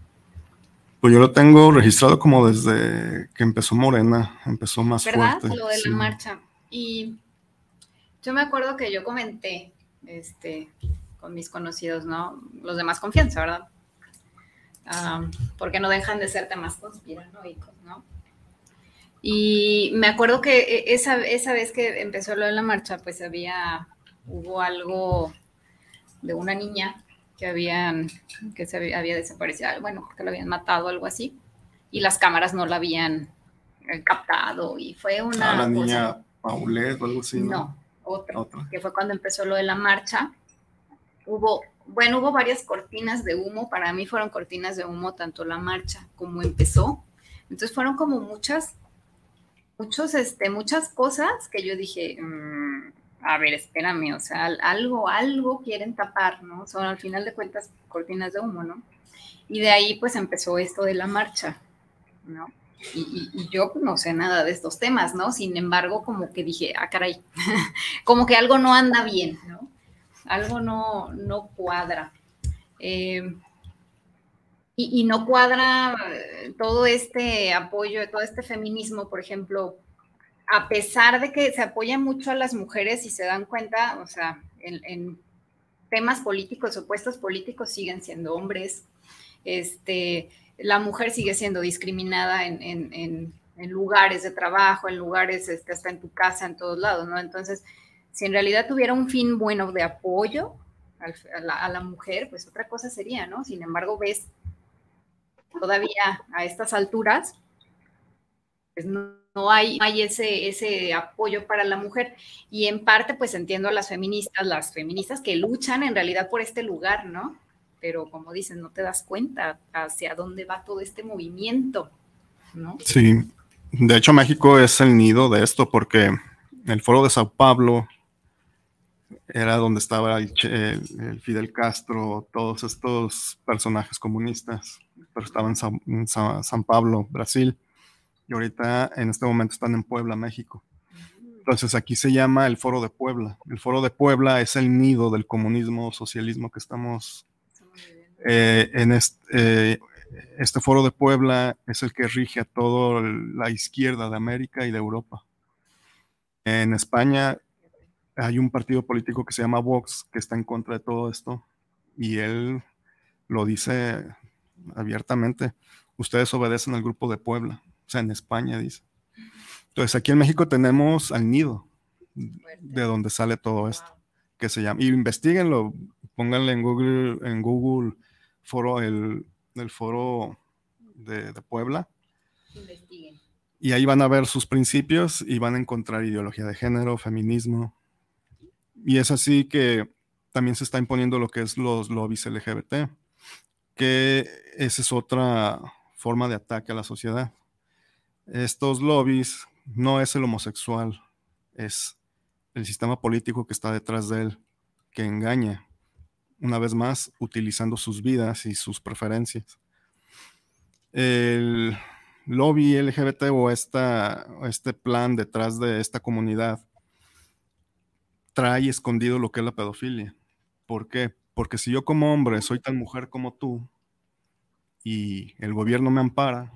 Speaker 6: Pues yo lo tengo registrado como desde que empezó Morena, empezó más
Speaker 5: ¿verdad?
Speaker 6: fuerte.
Speaker 5: Lo de la marcha. Y yo me acuerdo que yo comenté este, con mis conocidos, ¿no? Los de más confianza, ¿verdad? porque no dejan de ser temas conspiranoicos, ¿no? Y me acuerdo que e, esa, esa vez que empezó lo de la marcha, pues había, hubo algo de una niña que habían, que se había, desaparecido, bueno, que lo habían matado, algo así, y las cámaras no la habían eh, captado, y fue una...
Speaker 6: Ah, la niña Paulette o algo así,
Speaker 5: ¿no? Otra, que fue cuando empezó lo de la marcha. Hubo, bueno, hubo varias cortinas de humo, para mí fueron cortinas de humo tanto la marcha como empezó. Entonces fueron como muchas, muchos, este, muchas cosas que yo dije, mm, a ver, espérame, o sea, algo, algo quieren tapar, ¿no? Son al final de cuentas cortinas de humo, ¿no? Y de ahí pues empezó esto de la marcha, ¿no? Y, yo no sé nada de estos temas, ¿no? Sin embargo, como que dije, ah, caray, [LAUGHS] como que algo no anda bien, ¿no? Algo no, no cuadra. Eh, y, no cuadra eh, todo este apoyo, todo este feminismo, por ejemplo, a pesar de que se apoya mucho a las mujeres y se dan cuenta, o sea, en, temas políticos o puestos políticos siguen siendo hombres, este, la mujer sigue siendo discriminada en, lugares de trabajo, en lugares, este, hasta en tu casa, en todos lados, ¿no? Entonces, si en realidad tuviera un fin bueno de apoyo a la, mujer, pues otra cosa sería, ¿no? Sin embargo, ves todavía a estas alturas, pues no no hay, hay ese, ese apoyo para la mujer. Y en parte, pues entiendo a las feministas, las feministas que luchan en realidad por este lugar, ¿no? Pero como dicen, no te das cuenta hacia dónde va todo este movimiento, ¿no?
Speaker 6: Sí, de hecho México es el nido de esto porque el foro de Sao Pablo era donde estaba el, Fidel Castro, todos estos personajes comunistas, pero estaba en San Pablo, Brasil y ahorita en este momento están en Puebla, México. Entonces aquí se llama el Foro de Puebla. El Foro de Puebla es el nido del comunismo, socialismo que estamos eh, en este, eh, este Foro de Puebla es el que rige a toda la izquierda de América y de Europa. En España hay un partido político que se llama Vox que está en contra de todo esto y él lo dice abiertamente. Ustedes obedecen al grupo de Puebla o sea, en España dice. Entonces, aquí en México tenemos al nido de donde sale todo esto, que se llama, y investiguenlo, pónganle en Google, en Google foro, el, el foro de, de Puebla. Y ahí van a ver sus principios y van a encontrar ideología de género, feminismo. Y es así que también se está imponiendo lo que es los lobbies LGBT, que esa es otra forma de ataque a la sociedad. Estos lobbies no es el homosexual, es el sistema político que está detrás de él, que engaña, una vez más, utilizando sus vidas y sus preferencias. El lobby LGBT o este plan detrás de esta comunidad trae escondido lo que es la pedofilia. ¿Por qué? Porque si yo como hombre soy tan mujer como tú y el gobierno me ampara,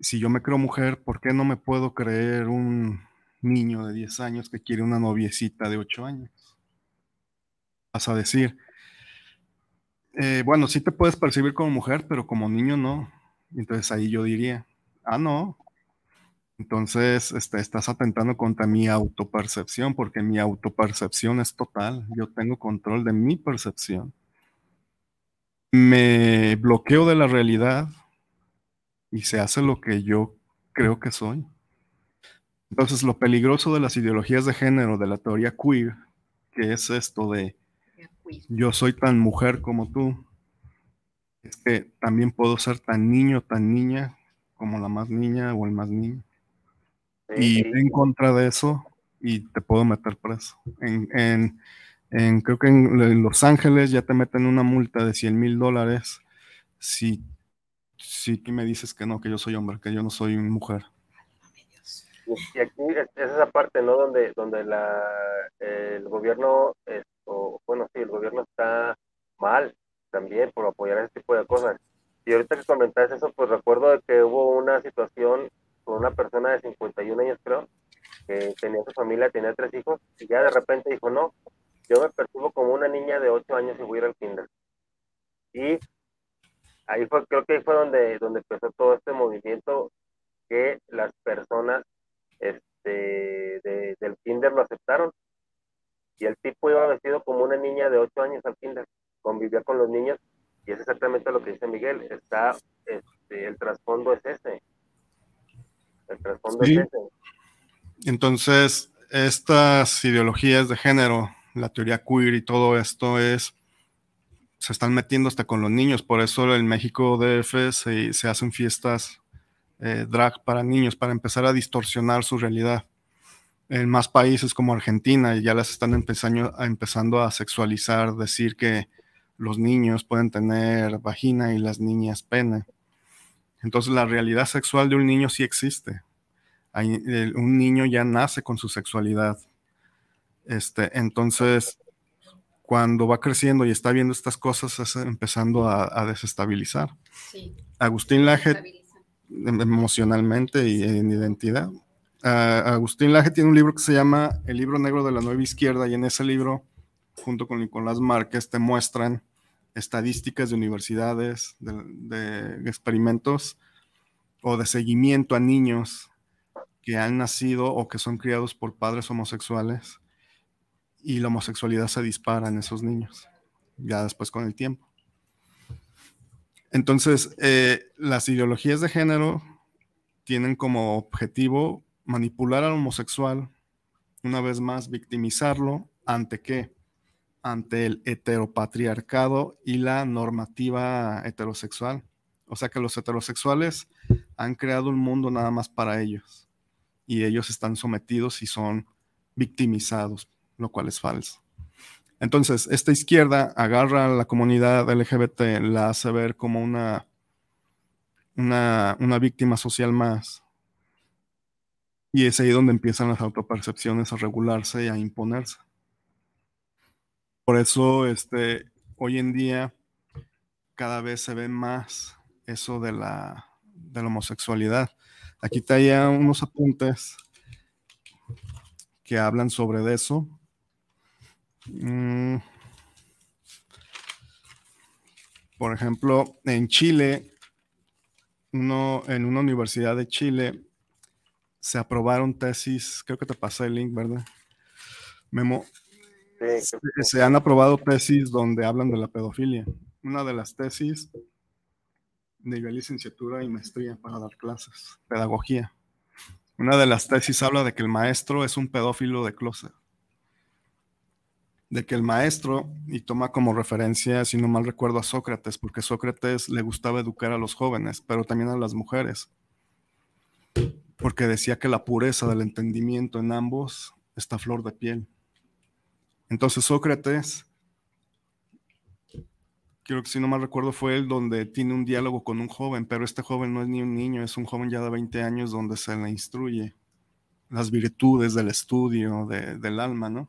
Speaker 6: si yo me creo mujer, ¿por qué no me puedo creer un niño de 10 años que quiere una noviecita de 8 años? Vas a decir, eh, bueno, sí te puedes percibir como mujer, pero como niño no. Entonces ahí yo diría, ah, no. Entonces este, estás atentando contra mi autopercepción, porque mi autopercepción es total. Yo tengo control de mi percepción. Me bloqueo de la realidad y se hace lo que yo creo que soy. Entonces, lo peligroso de las ideologías de género, de la teoría queer, que es esto de yo soy tan mujer como tú, es que también puedo ser tan niño, tan niña, como la más niña o el más niño. Y en contra de eso y te puedo meter preso. En, creo que en, Los Ángeles ya te meten una multa de 100 mil dólares si, si me dices que no, que yo soy hombre, que yo no soy mujer.
Speaker 4: Y aquí es, esa parte, ¿no? Donde, donde la, el gobierno, o, bueno, sí, el gobierno está mal también por apoyar ese tipo de cosas. Y ahorita que comentaste eso, pues recuerdo de que hubo una situación con una persona de 51 años, creo, que tenía su familia, tenía tres hijos, y ya de repente dijo, no, yo me percibo como una niña de 8 años y voy a ir al kinder. Y ahí fue, creo que ahí fue donde, donde empezó todo este movimiento que las personas este, del kinder lo aceptaron. Y el tipo iba vestido como una niña de 8 años al kinder convivía con los niños y es exactamente lo que dice Miguel, está, este, el trasfondo es ese. El trasfondo es ese.
Speaker 6: Entonces, estas ideologías de género, la teoría queer y todo esto es, se están metiendo hasta con los niños, por eso en México DF se, se hacen fiestas eh, drag para niños, para empezar a distorsionar su realidad. En más países como Argentina ya las están empezando, empezando a sexualizar, decir que los niños pueden tener vagina y las niñas pene. Entonces la realidad sexual de un niño sí existe. un niño ya nace con su sexualidad. Este, entonces, cuando va creciendo y está viendo estas cosas, es empezando a, desestabilizar. Agustín Laje, em, emocionalmente y en identidad. Agustín Laje tiene un libro que se llama El libro negro de la nueva izquierda y en ese libro junto con Nicolás Márquez, te muestran estadísticas de universidades, de, experimentos o de seguimiento a niños que han nacido o que son criados por padres homosexuales y la homosexualidad se dispara en esos niños, ya después con el tiempo. Entonces, eh, las ideologías de género tienen como objetivo manipular al homosexual, una vez más, victimizarlo, ¿ante qué? ante el heteropatriarcado y la normativa heterosexual. O sea que los heterosexuales han creado un mundo nada más para ellos y ellos están sometidos y son victimizados, lo cual es falso. Entonces, esta izquierda agarra a la comunidad LGBT, la hace ver como una, una, una víctima social más. Y es ahí donde empiezan las autopercepciones a regularse y a imponerse. Por eso, este, hoy en día, cada vez se ve más eso de la, de la homosexualidad. Aquí traía unos apuntes que hablan sobre eso. Mm. Por ejemplo, en Chile, uno, en una universidad de Chile, se aprobaron tesis, creo que te pasé el link, ¿verdad? Memo, se han aprobado tesis donde hablan de la pedofilia. Una de las tesis nivel licenciatura y maestría para dar clases, pedagogía. Una de las tesis habla de que el maestro es un pedófilo de closet. De que el maestro, y toma como referencia, si no mal recuerdo, a Sócrates, porque Sócrates le gustaba educar a los jóvenes, pero también a las mujeres. Porque decía que la pureza del entendimiento en ambos está flor de piel. Entonces Sócrates creo que si no mal recuerdo fue el donde tiene un diálogo con un joven, pero este joven no es ni un niño, es un joven ya de 20 años donde se le instruye las virtudes del estudio, del alma, ¿no?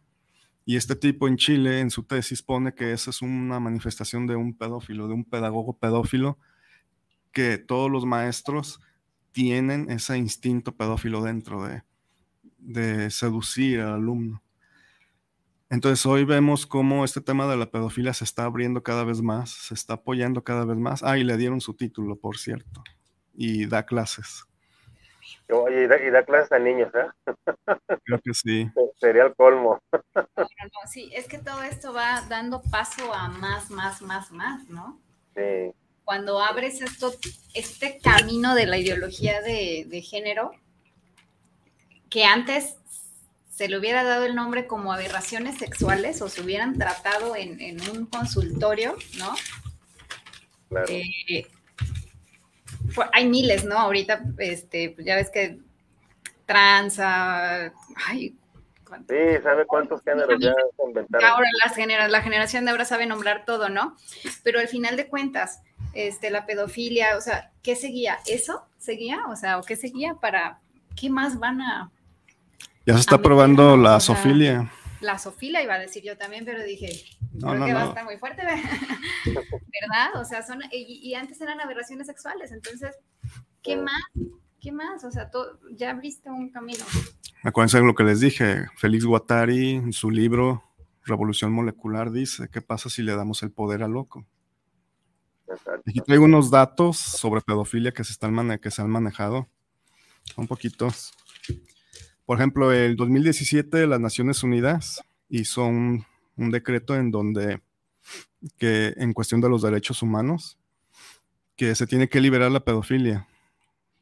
Speaker 6: Y este tipo en Chile, en su tesis, pone que esa es una manifestación de un pedófilo, de un pedagogo pedófilo, que todos los maestros tienen ese instinto pedófilo dentro de, de seducir al alumno. Entonces hoy vemos cómo este tema de la pedofilia se está abriendo cada vez más, se está apoyando cada vez más. Ah, y le dieron su título, por cierto, y da clases.
Speaker 4: Oye, y da, clases a niños, ¿eh? [LAUGHS]
Speaker 6: Creo que sí.
Speaker 4: Sería el colmo.
Speaker 5: sí, es que todo esto va dando paso a más, más, más, más, ¿no?
Speaker 4: Sí.
Speaker 5: Cuando abres esto, este camino de la ideología de, de género, que antes se le hubiera dado el nombre como aberraciones sexuales o se hubieran tratado en, un consultorio, ¿no? Eh, hay miles, ¿no? Ahorita, este, pues ya ves que tranza, ay,
Speaker 4: Sí, sabe cuántos géneros ya se inventaron.
Speaker 5: Ahora las la generación de ahora sabe nombrar todo, ¿no? Pero al final de cuentas, este, la pedofilia, o sea, ¿qué seguía? ¿Eso seguía? O sea, ¿o qué seguía para, qué más van a,
Speaker 6: ya se está probando la sofilia.
Speaker 5: La sofilia iba a decir yo también, pero dije, creo que va a estar muy fuerte, [LAUGHS] ¿verdad? O sea, son, y, antes eran aberraciones sexuales, entonces, ¿qué más? ¿Qué más? O sea, ya abriste un camino.
Speaker 6: Acuérdense de lo que les dije, Félix Guattari, en su libro Revolución Molecular, dice, ¿qué pasa si le damos el poder al loco? Aquí traigo unos datos sobre pedofilia que se, están que se han manejado, un poquitos. Por ejemplo, el 2017 las Naciones Unidas hizo un, decreto en donde, que en cuestión de los derechos humanos, que se tiene que liberar la pedofilia.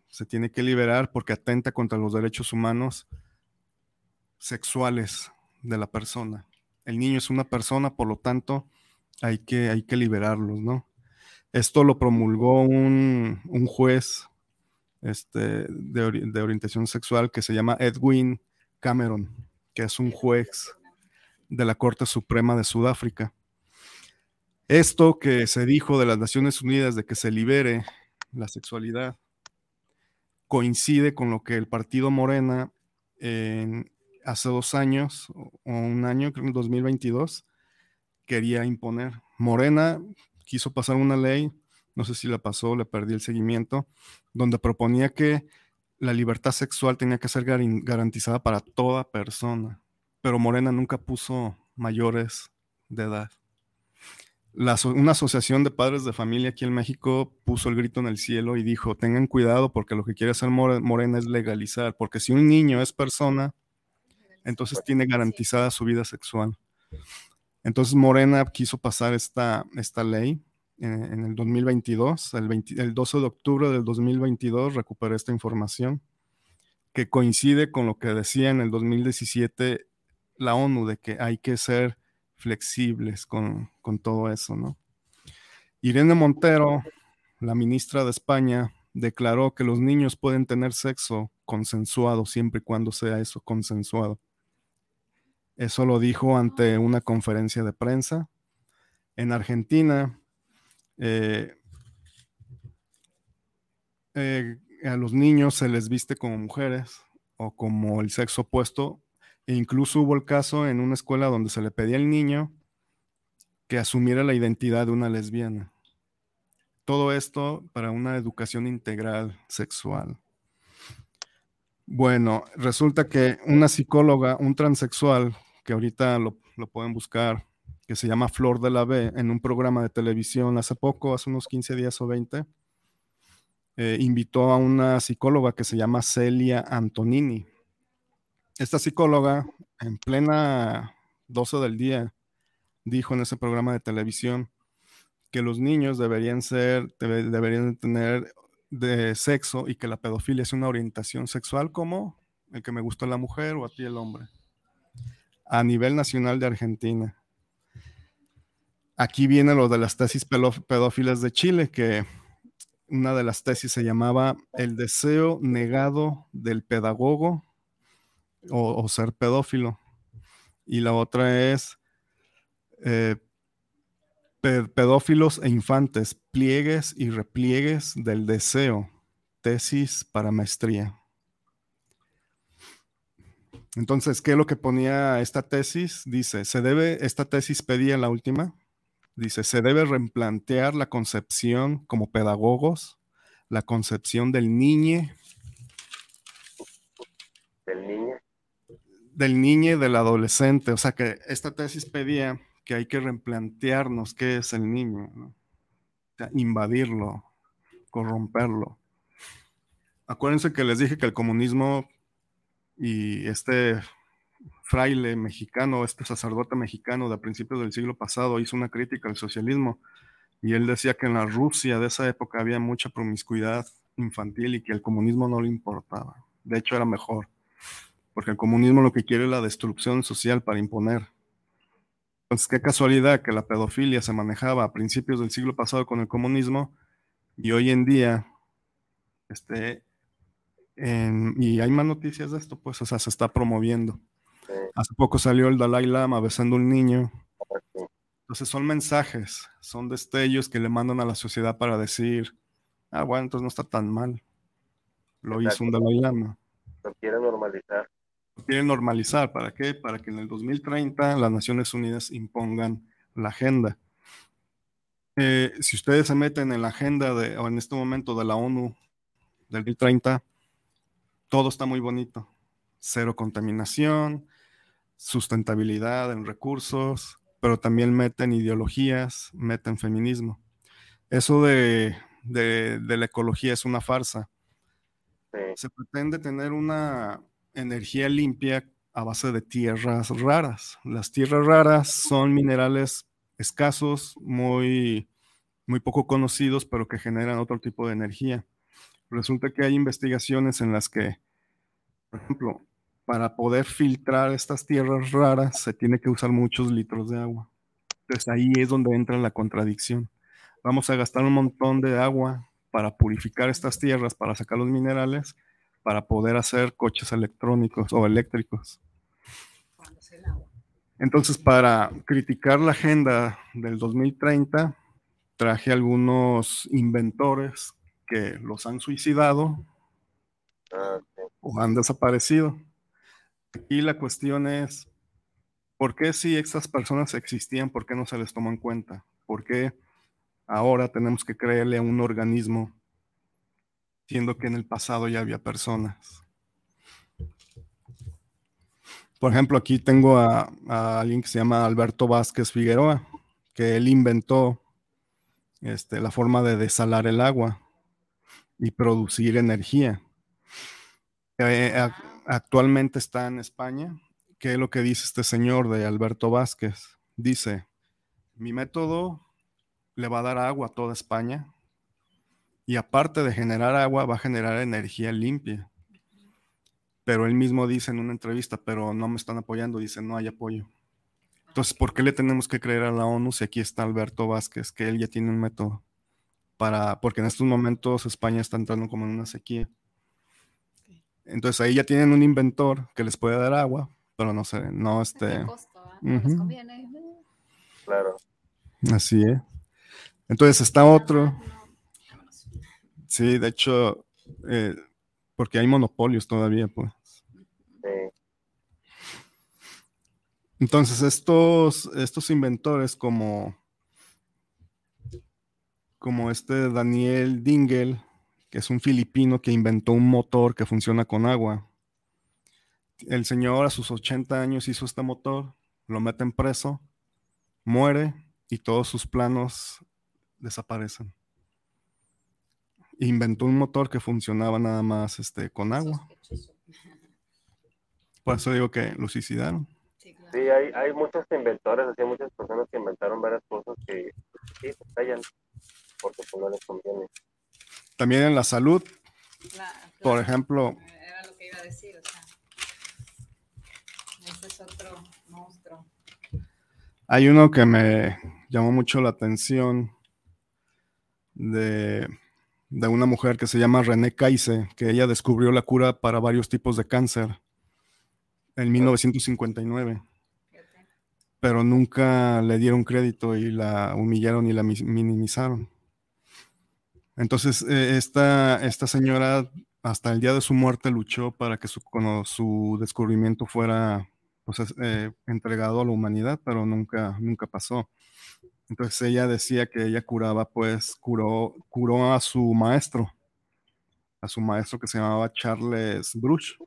Speaker 6: Se tiene que liberar porque atenta contra los derechos humanos sexuales de la persona. El niño es una persona, por lo tanto, hay que, hay que liberarlos, ¿no? Esto lo promulgó un, un juez este, de, orientación sexual que se llama Edwin Cameron, que es un juez de la Corte Suprema de Sudáfrica. Esto que se dijo de las Naciones Unidas de que se libere la sexualidad coincide con lo que el partido Morena hace dos años o un año, creo en 2022, quería imponer. Morena quiso pasar una ley no sé si la pasó, le perdí el seguimiento, donde proponía que la libertad sexual tenía que ser garantizada para toda persona, pero Morena nunca puso mayores de edad. una asociación de padres de familia aquí en México puso el grito en el cielo y dijo, tengan cuidado porque lo que quiere hacer Morena es legalizar, porque si un niño es persona, entonces tiene garantizada su vida sexual. Entonces Morena quiso pasar esta, esta ley en, el 2022, el, el 12 de octubre del 2022, recuperé esta información que coincide con lo que decía en el 2017 la ONU, de que hay que ser flexibles con, con todo eso, ¿no? Irene Montero, la ministra de España, declaró que los niños pueden tener sexo consensuado siempre y cuando sea eso consensuado. Eso lo dijo ante una conferencia de prensa. En Argentina, eh, eh, a los niños se les viste como mujeres o como el sexo opuesto. E incluso hubo el caso en una escuela donde se le pedía al niño que asumiera la identidad de una lesbiana. Todo esto para una educación integral sexual. Bueno, resulta que una psicóloga, un transexual, que ahorita lo, pueden buscar que se llama Flor de la B en un programa de televisión hace poco, hace unos 15 días o 20, eh, invitó a una psicóloga que se llama Celia Antonini. Esta psicóloga, en plena 12 del día, dijo en ese programa de televisión que los niños deberían ser, deberían tener de sexo y que la pedofilia es una orientación sexual como el que me gusta la mujer o a ti el hombre. A nivel nacional de Argentina. Aquí viene lo de las tesis pedófilas de Chile, que una de las tesis se llamaba El deseo negado del pedagogo o, ser pedófilo. Y la otra es eh, pedófilos e infantes, pliegues y repliegues del deseo, tesis para maestría. Entonces, ¿qué es lo que ponía esta tesis? Dice, se debe, esta tesis pedía la última, dice, se debe replantear la concepción como pedagogos, la concepción del niño.
Speaker 4: Del niño.
Speaker 6: Del niño y del adolescente. O sea que esta tesis pedía que hay que replantearnos qué es el niño, invadirlo, corromperlo. Acuérdense que les dije que el comunismo y este fraile mexicano, este sacerdote mexicano de principios del siglo pasado hizo una crítica al socialismo y él decía que en la Rusia de esa época había mucha promiscuidad infantil y que el comunismo no le importaba. De hecho era mejor, porque el comunismo lo que quiere es la destrucción social para imponer. Entonces, qué casualidad que la pedofilia se manejaba a principios del siglo pasado con el comunismo y hoy en día, este, y hay más noticias de esto, pues, o sea, se está promoviendo. Hace poco salió el Dalai Lama besando a un niño. Entonces son mensajes, son destellos que le mandan a la sociedad para decir, ah, bueno, entonces no está tan mal. Lo hizo un Dalai Lama.
Speaker 4: Lo quiere normalizar
Speaker 6: quieren normalizar. ¿Para qué? Para que en el 2030 las Naciones Unidas impongan la agenda. Eh, si ustedes se meten en la agenda de, o en este momento de la ONU del 2030, todo está muy bonito. Cero contaminación, sustentabilidad en recursos, pero también meten ideologías, meten feminismo. Eso de, de la ecología es una farsa. Se pretende tener una, energía limpia a base de tierras raras. Las tierras raras son minerales escasos, muy, muy poco conocidos, pero que generan otro tipo de energía. Resulta que hay investigaciones en las que, por ejemplo, para poder filtrar estas tierras raras se tiene que usar muchos litros de agua. Entonces ahí es donde entra la contradicción. Vamos a gastar un montón de agua para purificar estas tierras, para sacar los minerales, para poder hacer coches electrónicos o eléctricos. Entonces, para criticar la agenda del 2030, traje algunos inventores que los han suicidado o han desaparecido. Aquí la cuestión es, ¿por qué si estas personas existían, por qué no se les toma en cuenta? ¿Por qué ahora tenemos que creerle a un organismo siendo que en el pasado ya había personas. Por ejemplo, aquí tengo a, alguien que se llama Alberto Vázquez Figueroa, que él inventó este, la forma de desalar el agua y producir energía. Eh, actualmente está en España. ¿Qué es lo que dice este señor de Alberto Vázquez? Dice, mi método le va a dar agua a toda España y aparte de generar agua, va a generar energía limpia. Pero él mismo dice en una entrevista, pero no me están apoyando, dice, no hay apoyo. Entonces, ¿por qué le tenemos que creer a la ONU si aquí está Alberto Vázquez, que él ya tiene un método? Para, porque en estos momentos España está entrando como en una sequía. Entonces ahí ya tienen un inventor que les puede dar agua, pero no sé, no [LAUGHS] este.
Speaker 4: Claro.
Speaker 6: Así es. Entonces está otro. Sí, de hecho, eh, porque hay monopolios todavía, pues. Entonces, estos, estos inventores como, como este Daniel Dingel, que es un filipino que inventó un motor que funciona con agua. El señor a sus 80 años hizo este motor, lo meten preso, muere y todos sus planos desaparecen inventó un motor que funcionaba nada más este, con agua. Por eso digo que lo suicidaron.
Speaker 4: Sí, hay, hay muchos inventores, así muchas personas que inventaron varias cosas que sí se callan porque pues, no les conviene.
Speaker 6: También en la salud,
Speaker 5: La-
Speaker 6: por ejemplo,
Speaker 5: Era lo que iba a decir, o sea. Ese es otro monstruo.
Speaker 6: hay uno que me llamó mucho la atención de, de una mujer que se llama René Caise, que ella descubrió la cura para varios tipos de cáncer en 1959,
Speaker 5: Fíjate.
Speaker 6: pero nunca le dieron crédito y la humillaron y la minimizaron. Entonces, eh, esta, esta señora hasta el día de su muerte luchó para que su, su descubrimiento fuera pues, es- eh, entregado a la humanidad, pero nunca, nunca pasó. Entonces ella decía que ella curaba, pues curó, curó a su maestro, a su maestro que se llamaba Charles Bruch.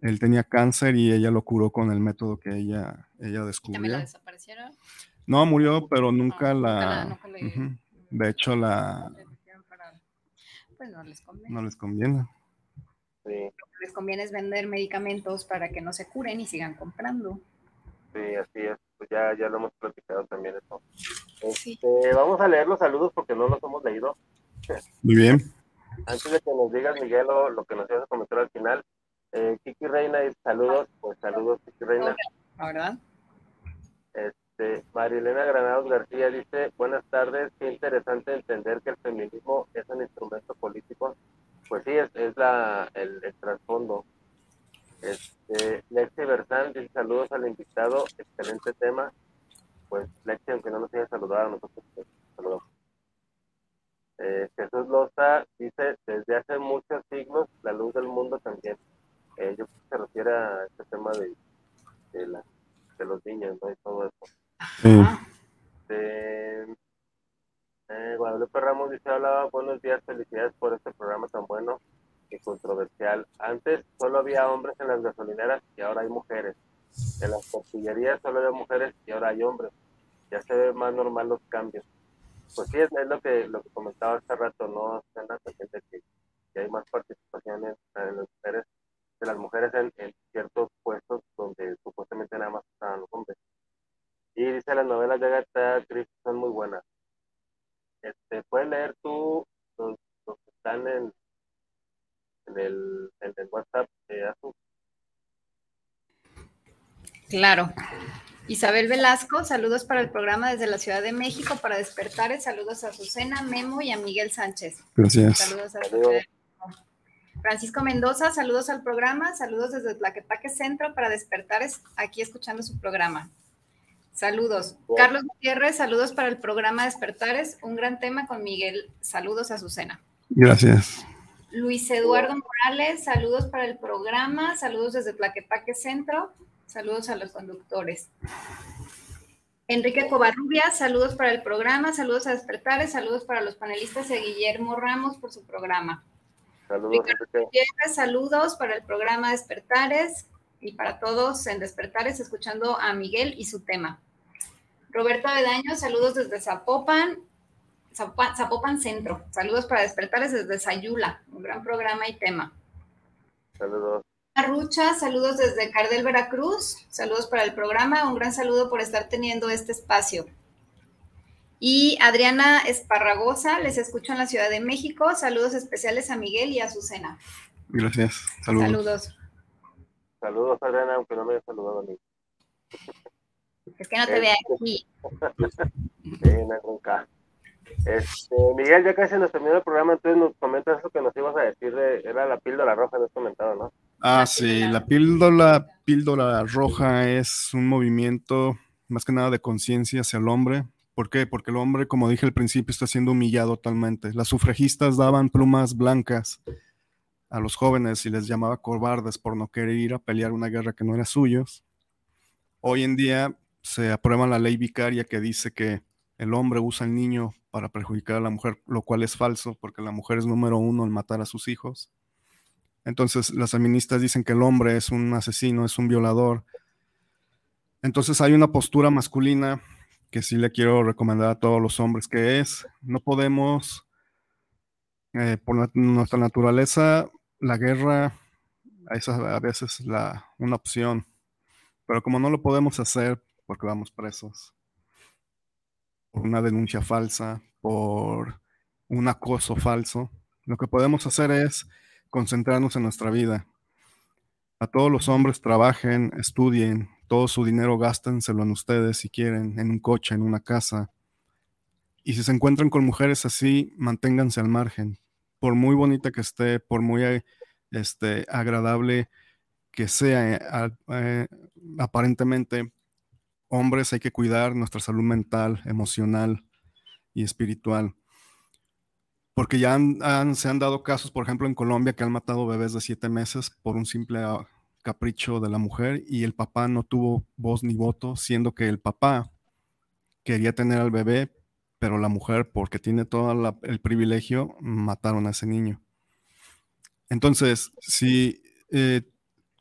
Speaker 6: Él tenía cáncer y ella lo curó con el método que ella, ella
Speaker 5: ¿Y también
Speaker 6: descubrió.
Speaker 5: la desaparecieron?
Speaker 6: No, murió, pero nunca
Speaker 5: nunca
Speaker 6: la...
Speaker 5: nunca le-.
Speaker 6: De hecho, la...
Speaker 5: Pues no les conviene.
Speaker 6: No les conviene.
Speaker 4: Sí,
Speaker 5: Lo que les conviene es vender medicamentos para que no se curen y sigan comprando.
Speaker 4: sí, así es. Pues ya, ya lo hemos platicado también eso.
Speaker 5: Sí.
Speaker 4: Este, vamos a leer los saludos porque no los hemos leído. [LAUGHS]
Speaker 6: Muy bien.
Speaker 4: Antes de que nos digas, Miguel, lo, lo que nos ibas a comentar al final, eh, Kiki Reina dice saludos, pues saludos, Kiki Reina.
Speaker 5: ¿La verdad?
Speaker 4: Este, Marilena Granados García dice, buenas tardes, qué interesante entender que el feminismo es un instrumento político. Pues sí, es, es la, el, trasfondo. Este, Lexi Bersán dice saludos al invitado, excelente tema. Pues Lexi, aunque no nos haya saludado, nosotros saludamos. Eh, Jesús Loza dice, desde hace muchos siglos, la luz del mundo también. Eh, yo se refiere a este tema de, de los niños, ¿no? Y todo eso. Este, eh, Guadalupe Ramos dice, hola, buenos días, felicidades por este programa tan bueno y controversial. Antes solo había hombres en las gasolineras y ahora hay mujeres. En las tortillerías solo había mujeres y ahora hay hombres. Ya se ve más normal los cambios. Pues sí, es, es lo que lo que comentaba hace rato, ¿no? De que, que hay más participación en las mujeres, de las mujeres en, en ciertos puestos donde supuestamente nada más estaban los hombres. Y dice las novelas de Agatha Christie son muy buenas. Este, puedes leer tú los, los que están en, en, el, en el WhatsApp de Azu.
Speaker 5: Claro. Isabel Velasco, saludos para el programa desde la Ciudad de México para despertar. Saludos a Azucena, Memo y a Miguel Sánchez.
Speaker 6: Gracias.
Speaker 5: Saludos a. Francisco Mendoza, saludos al programa, saludos desde Tlaquepaque Centro para despertares aquí escuchando su programa. Saludos. Carlos Gutiérrez, saludos para el programa Despertares, un gran tema con Miguel. Saludos a Azucena.
Speaker 6: Gracias.
Speaker 5: Luis Eduardo Morales, saludos para el programa, saludos desde Tlaquepaque Centro, saludos a los conductores. Enrique Covarrubias, saludos para el programa, saludos a Despertares, saludos para los panelistas y a Guillermo Ramos por su programa.
Speaker 4: Saludos,
Speaker 5: Ricardo
Speaker 4: Enrique.
Speaker 5: Gutiérrez, saludos para el programa Despertares y para todos en Despertares, escuchando a Miguel y su tema. Roberto Avedaño, saludos desde Zapopan, Zapopan, Zapopan Centro. Saludos para Despertares desde Sayula, un gran programa y tema.
Speaker 4: Saludos.
Speaker 5: Rucha, saludos desde Cardel, Veracruz. Saludos para el programa. Un gran saludo por estar teniendo este espacio. Y Adriana Esparragosa, les escucho en la Ciudad de México. Saludos especiales a Miguel y a Azucena.
Speaker 6: Gracias. Saludos.
Speaker 5: Saludos.
Speaker 4: Saludos, Adriana, aunque no me haya saludado a mí.
Speaker 5: Es que no te vea aquí. [LAUGHS]
Speaker 4: Sí, no, nunca. Este, Miguel, ya casi nos terminó el programa, entonces nos comentas eso que nos ibas a decir, de, era la píldora roja, nos has comentado, ¿no?
Speaker 6: Ah, sí, la píldora, píldora roja es un movimiento más que nada de conciencia hacia el hombre. ¿Por qué? Porque el hombre, como dije al principio, está siendo humillado totalmente. Las sufragistas daban plumas blancas a los jóvenes y les llamaba cobardes por no querer ir a pelear una guerra que no era suyos. Hoy en día se aprueba la ley vicaria que dice que el hombre usa al niño para perjudicar a la mujer, lo cual es falso, porque la mujer es número uno en matar a sus hijos. Entonces las feministas dicen que el hombre es un asesino, es un violador. Entonces hay una postura masculina que sí le quiero recomendar a todos los hombres, que es, no podemos, eh, por nuestra naturaleza, la guerra es a veces la, una opción, Pero como no lo podemos hacer porque vamos presos, por una denuncia falsa, por un acoso falso, lo que podemos hacer es concentrarnos en nuestra vida. A todos los hombres trabajen, estudien, todo su dinero gástenselo en ustedes si quieren, en un coche, en una casa. Y si se encuentran con mujeres así, manténganse al margen. Por muy bonita que esté, por muy este, agradable que sea, eh, eh, aparentemente, hombres hay que cuidar nuestra salud mental, emocional y espiritual. Porque ya se han dado casos, por ejemplo, en Colombia, que han matado bebés de siete meses por un simple ah, capricho de la mujer y el papá no tuvo voz ni voto, siendo que el papá quería tener al bebé, pero la mujer, porque tiene todo el privilegio, mataron a ese niño. Entonces, si eh,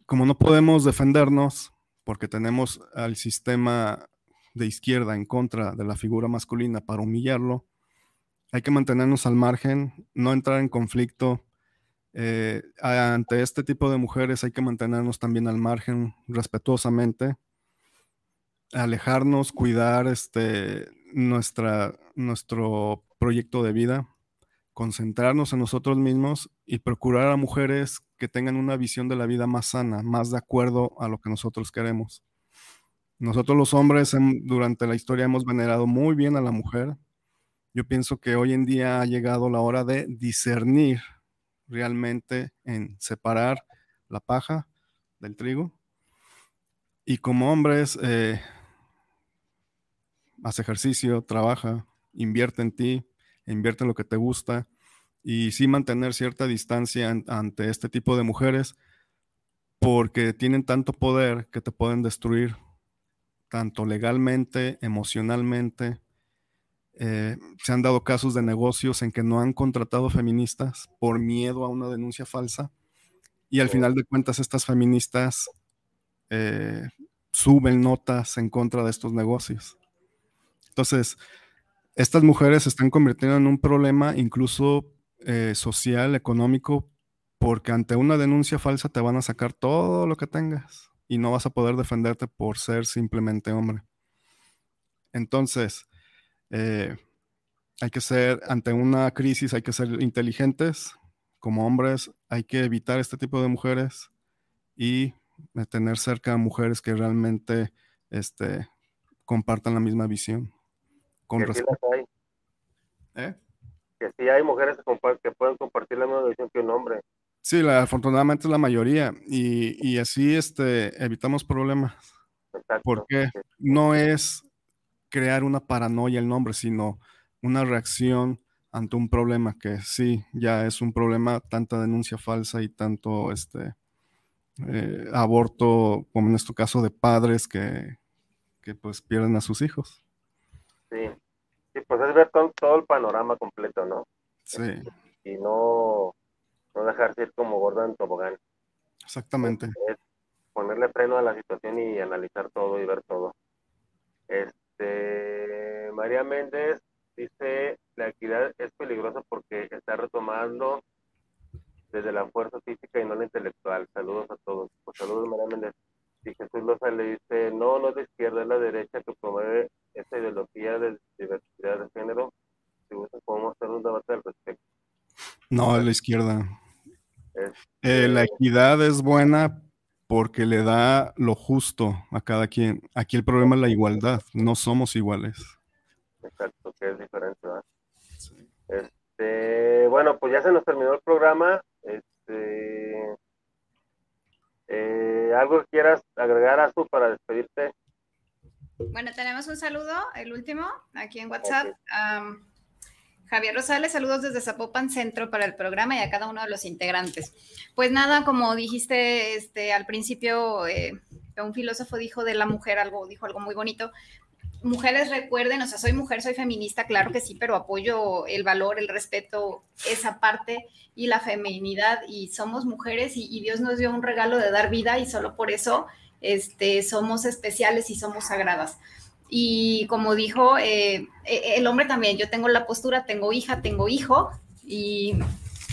Speaker 6: como no podemos defendernos, porque tenemos al sistema de izquierda en contra de la figura masculina para humillarlo, hay que mantenernos al margen, no entrar en conflicto. Eh, ante este tipo de mujeres hay que mantenernos también al margen respetuosamente, alejarnos, cuidar este, nuestra, nuestro proyecto de vida, concentrarnos en nosotros mismos y procurar a mujeres que tengan una visión de la vida más sana, más de acuerdo a lo que nosotros queremos. Nosotros los hombres durante la historia hemos venerado muy bien a la mujer, yo pienso que hoy en día ha llegado la hora de discernir realmente en separar la paja del trigo. Y como hombres, eh, haz ejercicio, trabaja, invierte en ti, invierte en lo que te gusta y sí mantener cierta distancia ante este tipo de mujeres porque tienen tanto poder que te pueden destruir tanto legalmente, emocionalmente, eh, se han dado casos de negocios en que no han contratado feministas por miedo a una denuncia falsa y al final de cuentas estas feministas eh, suben notas en contra de estos negocios. Entonces, estas mujeres se están convirtiendo en un problema incluso eh, social, económico, porque ante una denuncia falsa te van a sacar todo lo que tengas y no vas a poder defenderte por ser simplemente hombre. Entonces, eh, hay que ser, ante una crisis, hay que ser inteligentes como hombres, hay que evitar este tipo de mujeres y tener cerca a mujeres que realmente este, compartan la misma visión. Con
Speaker 4: que hay. ¿Eh? Que sí hay mujeres que, pueden compartir la misma visión que un hombre.
Speaker 6: Sí, la, afortunadamente es la mayoría y, y así este, evitamos problemas. Porque no es crear una paranoia el nombre, sino una reacción ante un problema que sí, ya es un problema, tanta denuncia falsa y tanto este eh, aborto, como en este caso de padres que, pues pierden a sus hijos.
Speaker 4: Sí, sí pues es ver todo, el panorama completo, ¿no?
Speaker 6: Sí.
Speaker 4: Y no, no dejarse ir como gorda en tobogán.
Speaker 6: Exactamente.
Speaker 4: ponerle freno a la situación y analizar todo y ver todo. Este, María Méndez dice, la equidad es peligrosa porque está retomando desde la fuerza física y no la intelectual. Saludos a todos. Pues saludos, María Méndez. Y Jesús Loza le dice, no, no es de izquierda, es la derecha que promueve esta ideología de diversidad de género. Si gusta, podemos hacer un debate al respecto.
Speaker 6: No, es la izquierda. Eh, la equidad es buena, porque le da lo justo a cada quien. Aquí el problema es la igualdad, no somos iguales.
Speaker 4: Exacto, que es diferente. Este, bueno, pues ya se nos terminó el programa. Este, eh, ¿Algo que quieras agregar a su para despedirte?
Speaker 5: Bueno, tenemos un saludo, el último, aquí en WhatsApp. Javier Rosales, saludos desde Zapopan Centro para el programa y a cada uno de los integrantes. Pues nada, como dijiste este, al principio, eh, un filósofo dijo de la mujer algo, dijo algo muy bonito. Mujeres recuerden, o sea, soy mujer, soy feminista, claro que sí, pero apoyo el valor, el respeto, esa parte y la feminidad y somos mujeres y, Dios nos dio un regalo de dar vida y solo por eso este, somos especiales y somos sagradas. Y como dijo, eh, eh, el hombre también, yo tengo la postura, tengo hija, tengo hijo y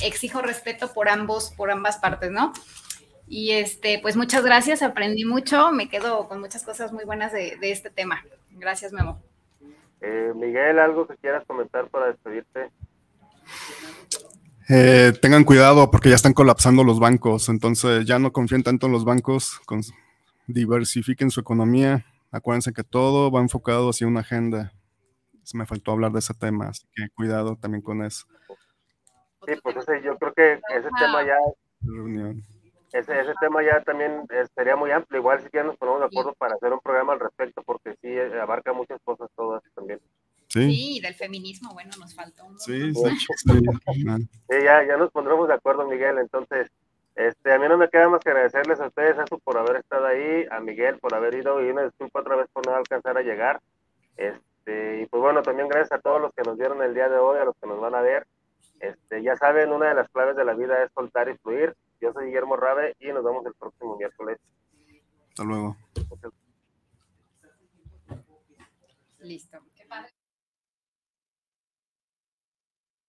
Speaker 5: exijo respeto por ambos, por ambas partes, ¿no? Y este, pues muchas gracias, aprendí mucho, me quedo con muchas cosas muy buenas de, este tema. Gracias, Memo.
Speaker 4: Eh, Miguel, ¿algo que quieras comentar para despedirte?
Speaker 6: Eh, tengan cuidado porque ya están colapsando los bancos, entonces ya no confíen tanto en los bancos, diversifiquen su economía, acuérdense que todo va enfocado hacia una agenda. me faltó hablar de ese tema, así que cuidado también con eso.
Speaker 4: Sí, pues ese, yo creo que ese tema ya ese, ese tema ya también eh, sería muy amplio. Igual si quieren nos ponemos de acuerdo para hacer un programa al respecto, porque sí eh, abarca muchas cosas todas también.
Speaker 5: Sí. del feminismo, bueno, nos faltó un
Speaker 6: Sí, sí,
Speaker 4: ya, ya nos pondremos de acuerdo, Miguel. Entonces, este, a mí no me queda más que agradecerles a ustedes, eso por haber estado ahí, a Miguel por haber ido y una disculpa otra vez por no alcanzar a llegar. Este, y pues bueno, también gracias a todos los que nos vieron el día de hoy, a los que nos van a ver. Este, ya saben, una de las claves de la vida es soltar y fluir. Yo soy Guillermo Rabe y nos vemos el próximo miércoles.
Speaker 6: Hasta luego.
Speaker 5: Listo.